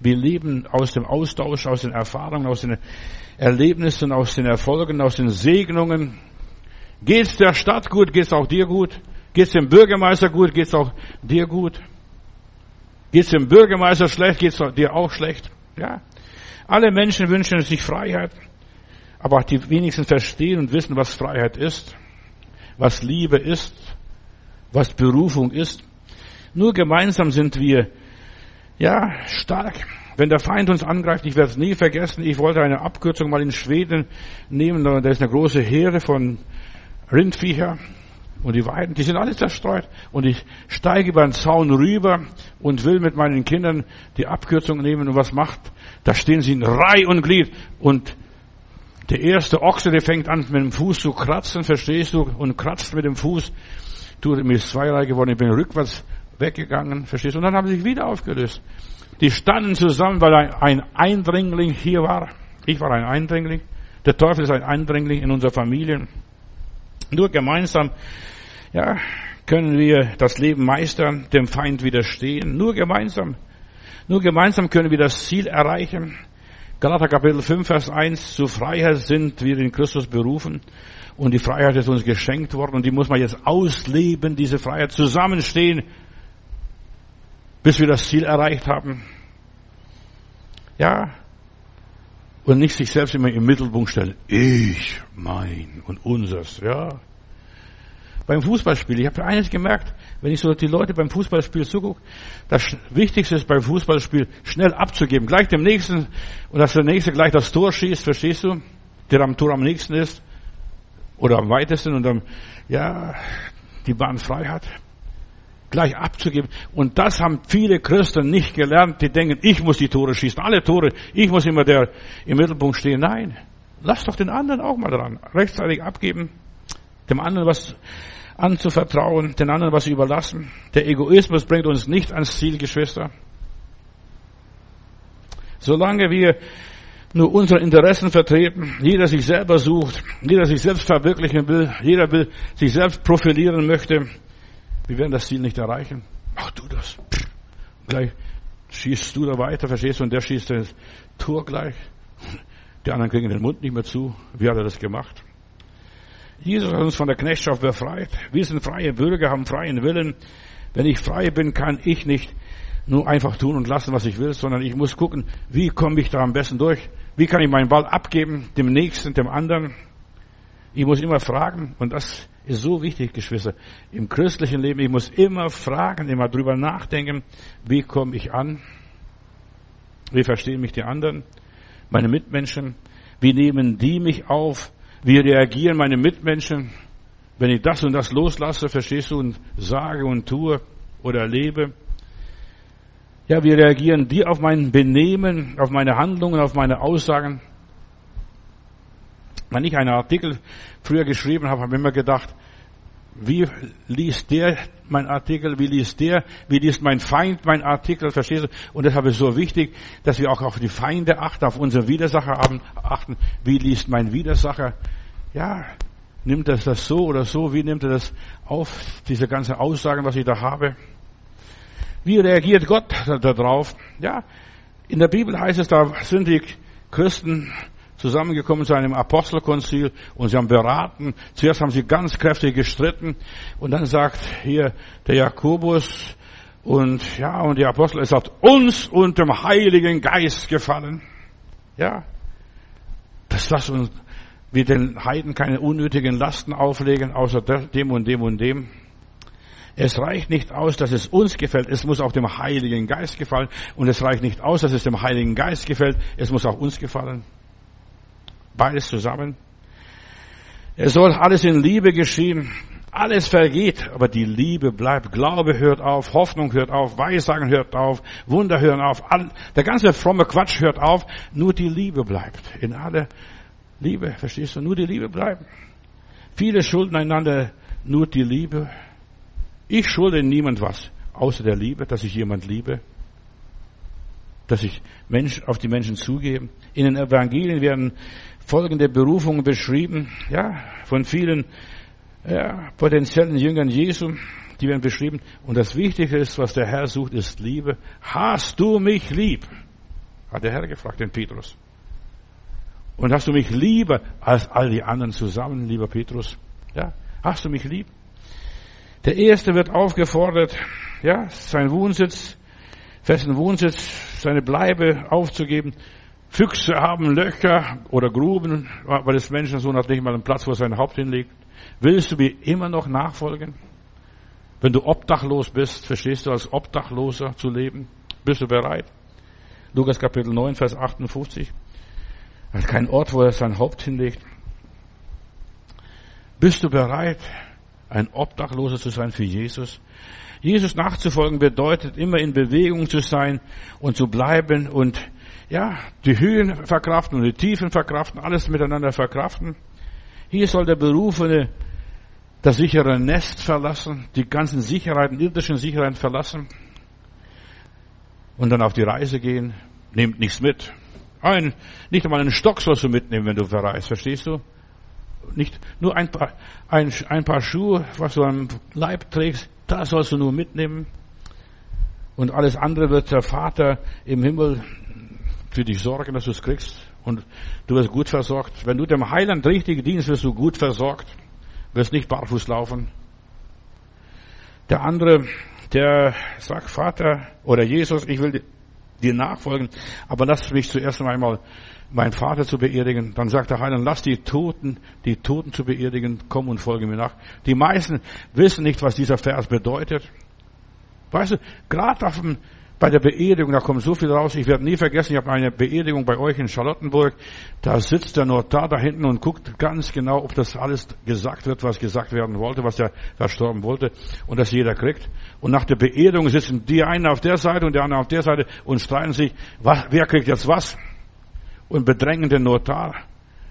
Wir leben aus dem Austausch, aus den Erfahrungen, aus den Erlebnissen, aus den Erfolgen, aus den Segnungen. Geht's der Stadt gut, geht's auch dir gut? Geht's dem Bürgermeister gut, geht's auch dir gut? Geht's dem Bürgermeister schlecht, geht's dir auch schlecht? Ja. Alle Menschen wünschen sich Freiheit, aber die wenigsten verstehen und wissen, was Freiheit ist, was Liebe ist, was Berufung ist. Nur gemeinsam sind wir, ja, stark. Wenn der Feind uns angreift, ich werde es nie vergessen, ich wollte eine Abkürzung mal in Schweden nehmen, da ist eine große Heere von Rindviecher und die Weiden, die sind alle zerstreut. Und ich steige über den Zaun rüber und will mit meinen Kindern die Abkürzung nehmen. Und was macht? Da stehen sie in Reihe und Glied. Und der erste Ochse, der fängt an, mit dem Fuß zu kratzen, verstehst du? Und kratzt mit dem Fuß. Du, mir ist zweierlei geworden, ich bin rückwärts weggegangen, verstehst du? Und dann haben sie sich wieder aufgelöst. Die standen zusammen, weil ein Eindringling hier war. Ich war ein Eindringling. Der Teufel ist ein Eindringling in unserer Familie. Nur gemeinsam ja, können wir das Leben meistern, dem Feind widerstehen. Nur gemeinsam. Nur gemeinsam können wir das Ziel erreichen. Galater Kapitel 5, Vers 1, zu Freiheit sind wir in Christus berufen und die Freiheit ist uns geschenkt worden und die muss man jetzt ausleben, diese Freiheit, zusammenstehen, bis wir das Ziel erreicht haben. Ja, und nicht sich selbst immer im Mittelpunkt stellen. Ich, mein und unseres, ja. Beim Fußballspiel, ich habe eines gemerkt, wenn ich so die Leute beim Fußballspiel zugucke, das Wichtigste ist beim Fußballspiel schnell abzugeben, gleich dem Nächsten und dass der Nächste gleich das Tor schießt, verstehst du? Der am Tor am nächsten ist oder am weitesten und dann, ja, die Bahn frei hat gleich abzugeben. Und das haben viele Christen nicht gelernt. Die denken, ich muss die Tore schießen, alle Tore, ich muss immer der im Mittelpunkt stehen. Nein, lass doch den anderen auch mal dran. Rechtzeitig abgeben, dem anderen was anzuvertrauen, den anderen was überlassen. Der Egoismus bringt uns nicht ans Ziel, Geschwister. Solange wir nur unsere Interessen vertreten, jeder sich selber sucht, jeder sich selbst verwirklichen will, jeder will sich selbst profilieren möchte, wir werden das Ziel nicht erreichen. Mach du das. Gleich schießt du da weiter, verstehst du? Und der schießt das Tor gleich. Die anderen kriegen den Mund nicht mehr zu. Wie hat er das gemacht? Jesus hat uns von der Knechtschaft befreit. Wir sind freie Bürger, haben freien Willen. Wenn ich frei bin, kann ich nicht nur einfach tun und lassen, was ich will, sondern ich muss gucken, wie komme ich da am besten durch? Wie kann ich meinen Ball abgeben, dem Nächsten, dem anderen? Ich muss immer fragen, und das ist so wichtig, Geschwister. Im christlichen Leben, ich muss immer fragen, immer drüber nachdenken, wie komme ich an? Wie verstehen mich die anderen? Meine Mitmenschen? Wie nehmen die mich auf? Wie reagieren meine Mitmenschen, wenn ich das und das loslasse, verstehst du, und sage und tue oder erlebe? Ja, wie reagieren die auf mein Benehmen, auf meine Handlungen, auf meine Aussagen? Wenn ich einen Artikel früher geschrieben habe, habe ich immer gedacht, wie liest der mein Artikel? Wie liest der? Wie liest mein Feind mein Artikel? Verstehst du? Und deshalb ist es so wichtig, dass wir auch auf die Feinde achten, auf unsere Widersacher achten. Wie liest mein Widersacher? Ja, nimmt er das so oder so? Wie nimmt er das auf? Diese ganzen Aussagen, was ich da habe? Wie reagiert Gott darauf? Ja, in der Bibel heißt es, da sind die Christen zusammengekommen zu einem Apostelkonzil und sie haben beraten. Zuerst haben sie ganz kräftig gestritten und dann sagt hier der Jakobus und ja, und die Apostel, es hat uns und dem Heiligen Geist gefallen. Ja, das lass uns wir den Heiden keine unnötigen Lasten auflegen, außer dem und dem und dem. Es reicht nicht aus, dass es uns gefällt, es muss auch dem Heiligen Geist gefallen. Und es reicht nicht aus, dass es dem Heiligen Geist gefällt, es muss auch uns gefallen. Beides zusammen. Es soll alles in Liebe geschehen. Alles vergeht, aber die Liebe bleibt. Glaube hört auf, Hoffnung hört auf, Weissagen hört auf, Wunder hören auf. Der ganze fromme Quatsch hört auf. Nur die Liebe bleibt. In aller Liebe, verstehst du? Nur die Liebe bleibt. Viele schulden einander nur die Liebe. Ich schulde niemand was, außer der Liebe, dass ich jemand liebe dass ich Mensch, auf die Menschen zugebe. In den Evangelien werden folgende Berufungen beschrieben, ja, von vielen ja, potenziellen Jüngern Jesu, die werden beschrieben. Und das Wichtige ist, was der Herr sucht, ist Liebe. Hast du mich lieb? Hat der Herr gefragt, den Petrus. Und hast du mich lieber als all die anderen zusammen, lieber Petrus? Ja, hast du mich lieb? Der Erste wird aufgefordert, ja, sein Wohnsitz, festen Wohnsitz, seine Bleibe aufzugeben. Füchse haben Löcher oder Gruben, weil das Menschensohn hat nicht mal einen Platz, wo sein Haupt hinlegt. Willst du mir immer noch nachfolgen? Wenn du obdachlos bist, verstehst du, als Obdachloser zu leben? Bist du bereit? Lukas Kapitel 9, Vers 58. Er hat keinen Ort, wo er sein Haupt hinlegt. Bist du bereit, ein Obdachloser zu sein für Jesus? Jesus nachzufolgen bedeutet immer in Bewegung zu sein und zu bleiben und ja, die Höhen verkraften und die Tiefen verkraften, alles miteinander verkraften. Hier soll der Berufene das sichere Nest verlassen, die ganzen Sicherheiten, irdischen Sicherheiten verlassen und dann auf die Reise gehen. Nehmt nichts mit. Ein, nicht einmal einen Stock sollst du mitnehmen, wenn du verreist, verstehst du? Nicht nur ein paar, ein, ein paar Schuhe, was du am Leib trägst, das sollst du nur mitnehmen. Und alles andere wird der Vater im Himmel für dich sorgen, dass du es kriegst. Und du wirst gut versorgt. Wenn du dem Heiland richtig dienst, wirst du gut versorgt. Wirst nicht barfuß laufen. Der andere, der sagt, Vater oder Jesus, ich will dir nachfolgen, aber lass mich zuerst einmal meinen Vater zu beerdigen. Dann sagt der Heiland, lass die Toten, die Toten zu beerdigen, komm und folge mir nach. Die meisten wissen nicht, was dieser Vers bedeutet. Weißt du, gerade bei der Beerdigung, da kommt so viel raus. Ich werde nie vergessen, ich habe eine Beerdigung bei euch in Charlottenburg. Da sitzt der Notar da hinten und guckt ganz genau, ob das alles gesagt wird, was gesagt werden wollte, was der verstorben wollte und das jeder kriegt. Und nach der Beerdigung sitzen die einen auf der Seite und der andere auf der Seite und streiten sich, was, wer kriegt jetzt was? Und bedrängen den Notar.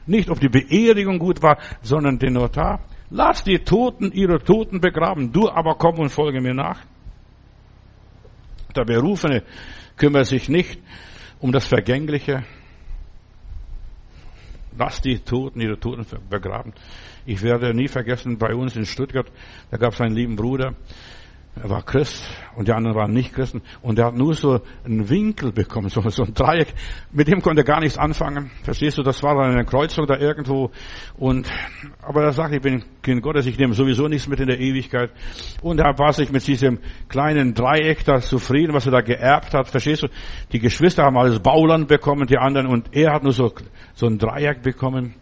Nicht, ob die Beerdigung gut war, sondern den Notar. Lass die Toten ihre Toten begraben. Du aber komm und folge mir nach. Der Berufene kümmert sich nicht um das Vergängliche. Lass die Toten ihre Toten begraben. Ich werde nie vergessen, bei uns in Stuttgart, da gab es einen lieben Bruder, er war Christ und die anderen waren nicht Christen und er hat nur so einen Winkel bekommen, [LAUGHS] so, so ein Dreieck. Mit dem konnte er gar nichts anfangen. Verstehst du, das war dann eine Kreuzung da irgendwo und, aber er sagt, ich bin Kind Gottes, ich nehme sowieso nichts mit in der Ewigkeit. Und er war sich mit diesem kleinen Dreieck da zufrieden, was er da geerbt hat. Verstehst du, die Geschwister haben alles Bauland bekommen, die anderen und er hat nur so, so ein Dreieck bekommen.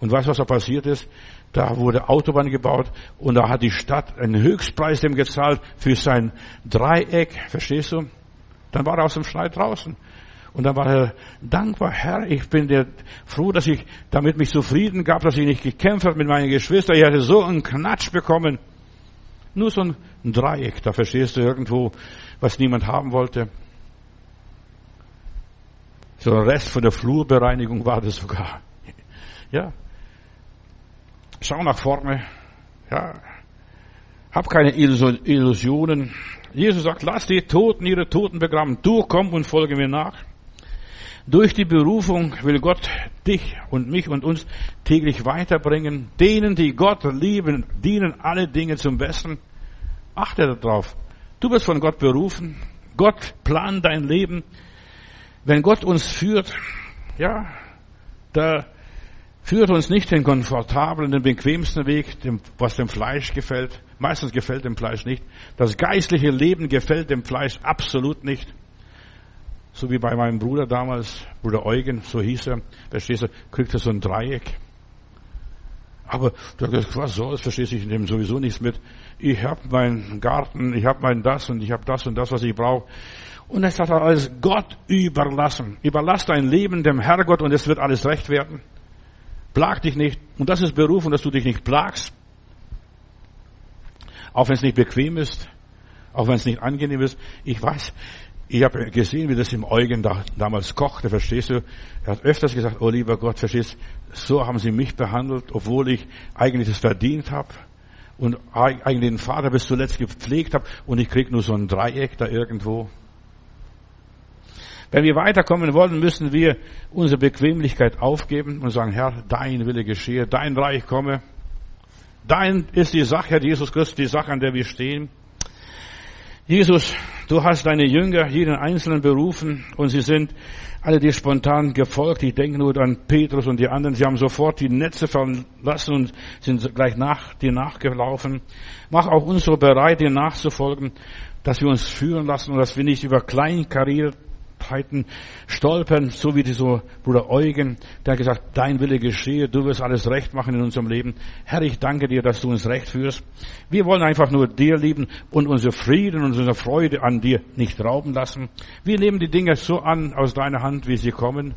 Und weißt du, was da passiert ist? Da wurde Autobahn gebaut und da hat die Stadt einen Höchstpreis dem gezahlt für sein Dreieck. Verstehst du? Dann war er aus dem Streit draußen. Und dann war er dankbar, Herr, ich bin dir froh, dass ich damit mich zufrieden gab, dass ich nicht gekämpft habe mit meinen Geschwistern. Ich hatte so einen Knatsch bekommen. Nur so ein Dreieck, da verstehst du irgendwo, was niemand haben wollte. So ein Rest von der Flurbereinigung war das sogar. Ja, schau nach vorne. Ja, hab keine Illusionen. Jesus sagt, lass die Toten ihre Toten begraben. Du komm und folge mir nach. Durch die Berufung will Gott dich und mich und uns täglich weiterbringen. Denen, die Gott lieben, dienen alle Dinge zum Besten. Achte darauf. Du bist von Gott berufen. Gott plant dein Leben. Wenn Gott uns führt, ja, da führt uns nicht den komfortablen, den bequemsten Weg, was dem Fleisch gefällt. Meistens gefällt dem Fleisch nicht. Das geistliche Leben gefällt dem Fleisch absolut nicht. So wie bei meinem Bruder damals, Bruder Eugen, so hieß er, verstehst du, kriegt er so ein Dreieck. Aber du hast was soll's, verstehst du, ich nehme sowieso nichts mit. Ich habe meinen Garten, ich habe mein das und ich habe das und das, was ich brauche. Und es hat alles Gott überlassen. Überlass dein Leben dem Herrgott und es wird alles recht werden. Plag dich nicht. Und das ist berufen, dass du dich nicht plagst. Auch wenn es nicht bequem ist. Auch wenn es nicht angenehm ist. Ich weiß, ich habe gesehen, wie das im Eugen da, damals kochte, verstehst du? Er hat öfters gesagt, oh lieber Gott, verstehst so haben sie mich behandelt, obwohl ich eigentlich das verdient habe und eigentlich den Vater bis zuletzt gepflegt habe und ich krieg nur so ein Dreieck da irgendwo. Wenn wir weiterkommen wollen, müssen wir unsere Bequemlichkeit aufgeben und sagen, Herr, dein Wille geschehe, dein Reich komme. Dein ist die Sache, Herr Jesus Christus, die Sache, an der wir stehen. Jesus, du hast deine Jünger, jeden Einzelnen berufen und sie sind alle dir spontan gefolgt. Ich denke nur an Petrus und die anderen. Sie haben sofort die Netze verlassen und sind gleich nach dir nachgelaufen. Mach auch uns so bereit, dir nachzufolgen, dass wir uns führen lassen und dass wir nicht über kleinkariert Schwierigkeiten stolpern, so wie die so Bruder Eugen, der hat gesagt, dein Wille geschehe, du wirst alles recht machen in unserem Leben. Herr, ich danke dir, dass du uns recht führst. Wir wollen einfach nur dir lieben und unsere Frieden und unsere Freude an dir nicht rauben lassen. Wir nehmen die Dinge so an aus deiner Hand, wie sie kommen.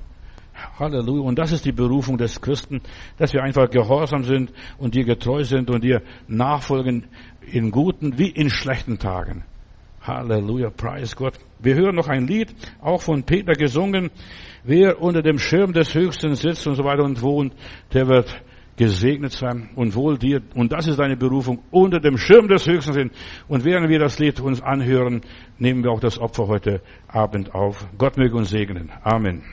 Halleluja. Und das ist die Berufung des Christen, dass wir einfach gehorsam sind und dir getreu sind und dir nachfolgen in guten wie in schlechten Tagen. Halleluja, preis Gott. Wir hören noch ein Lied, auch von Peter gesungen. Wer unter dem Schirm des Höchsten sitzt und so weiter und wohnt, der wird gesegnet sein und wohl dir. Und das ist deine Berufung, unter dem Schirm des Höchsten sind. Und während wir das Lied uns anhören, nehmen wir auch das Opfer heute Abend auf. Gott möge uns segnen. Amen.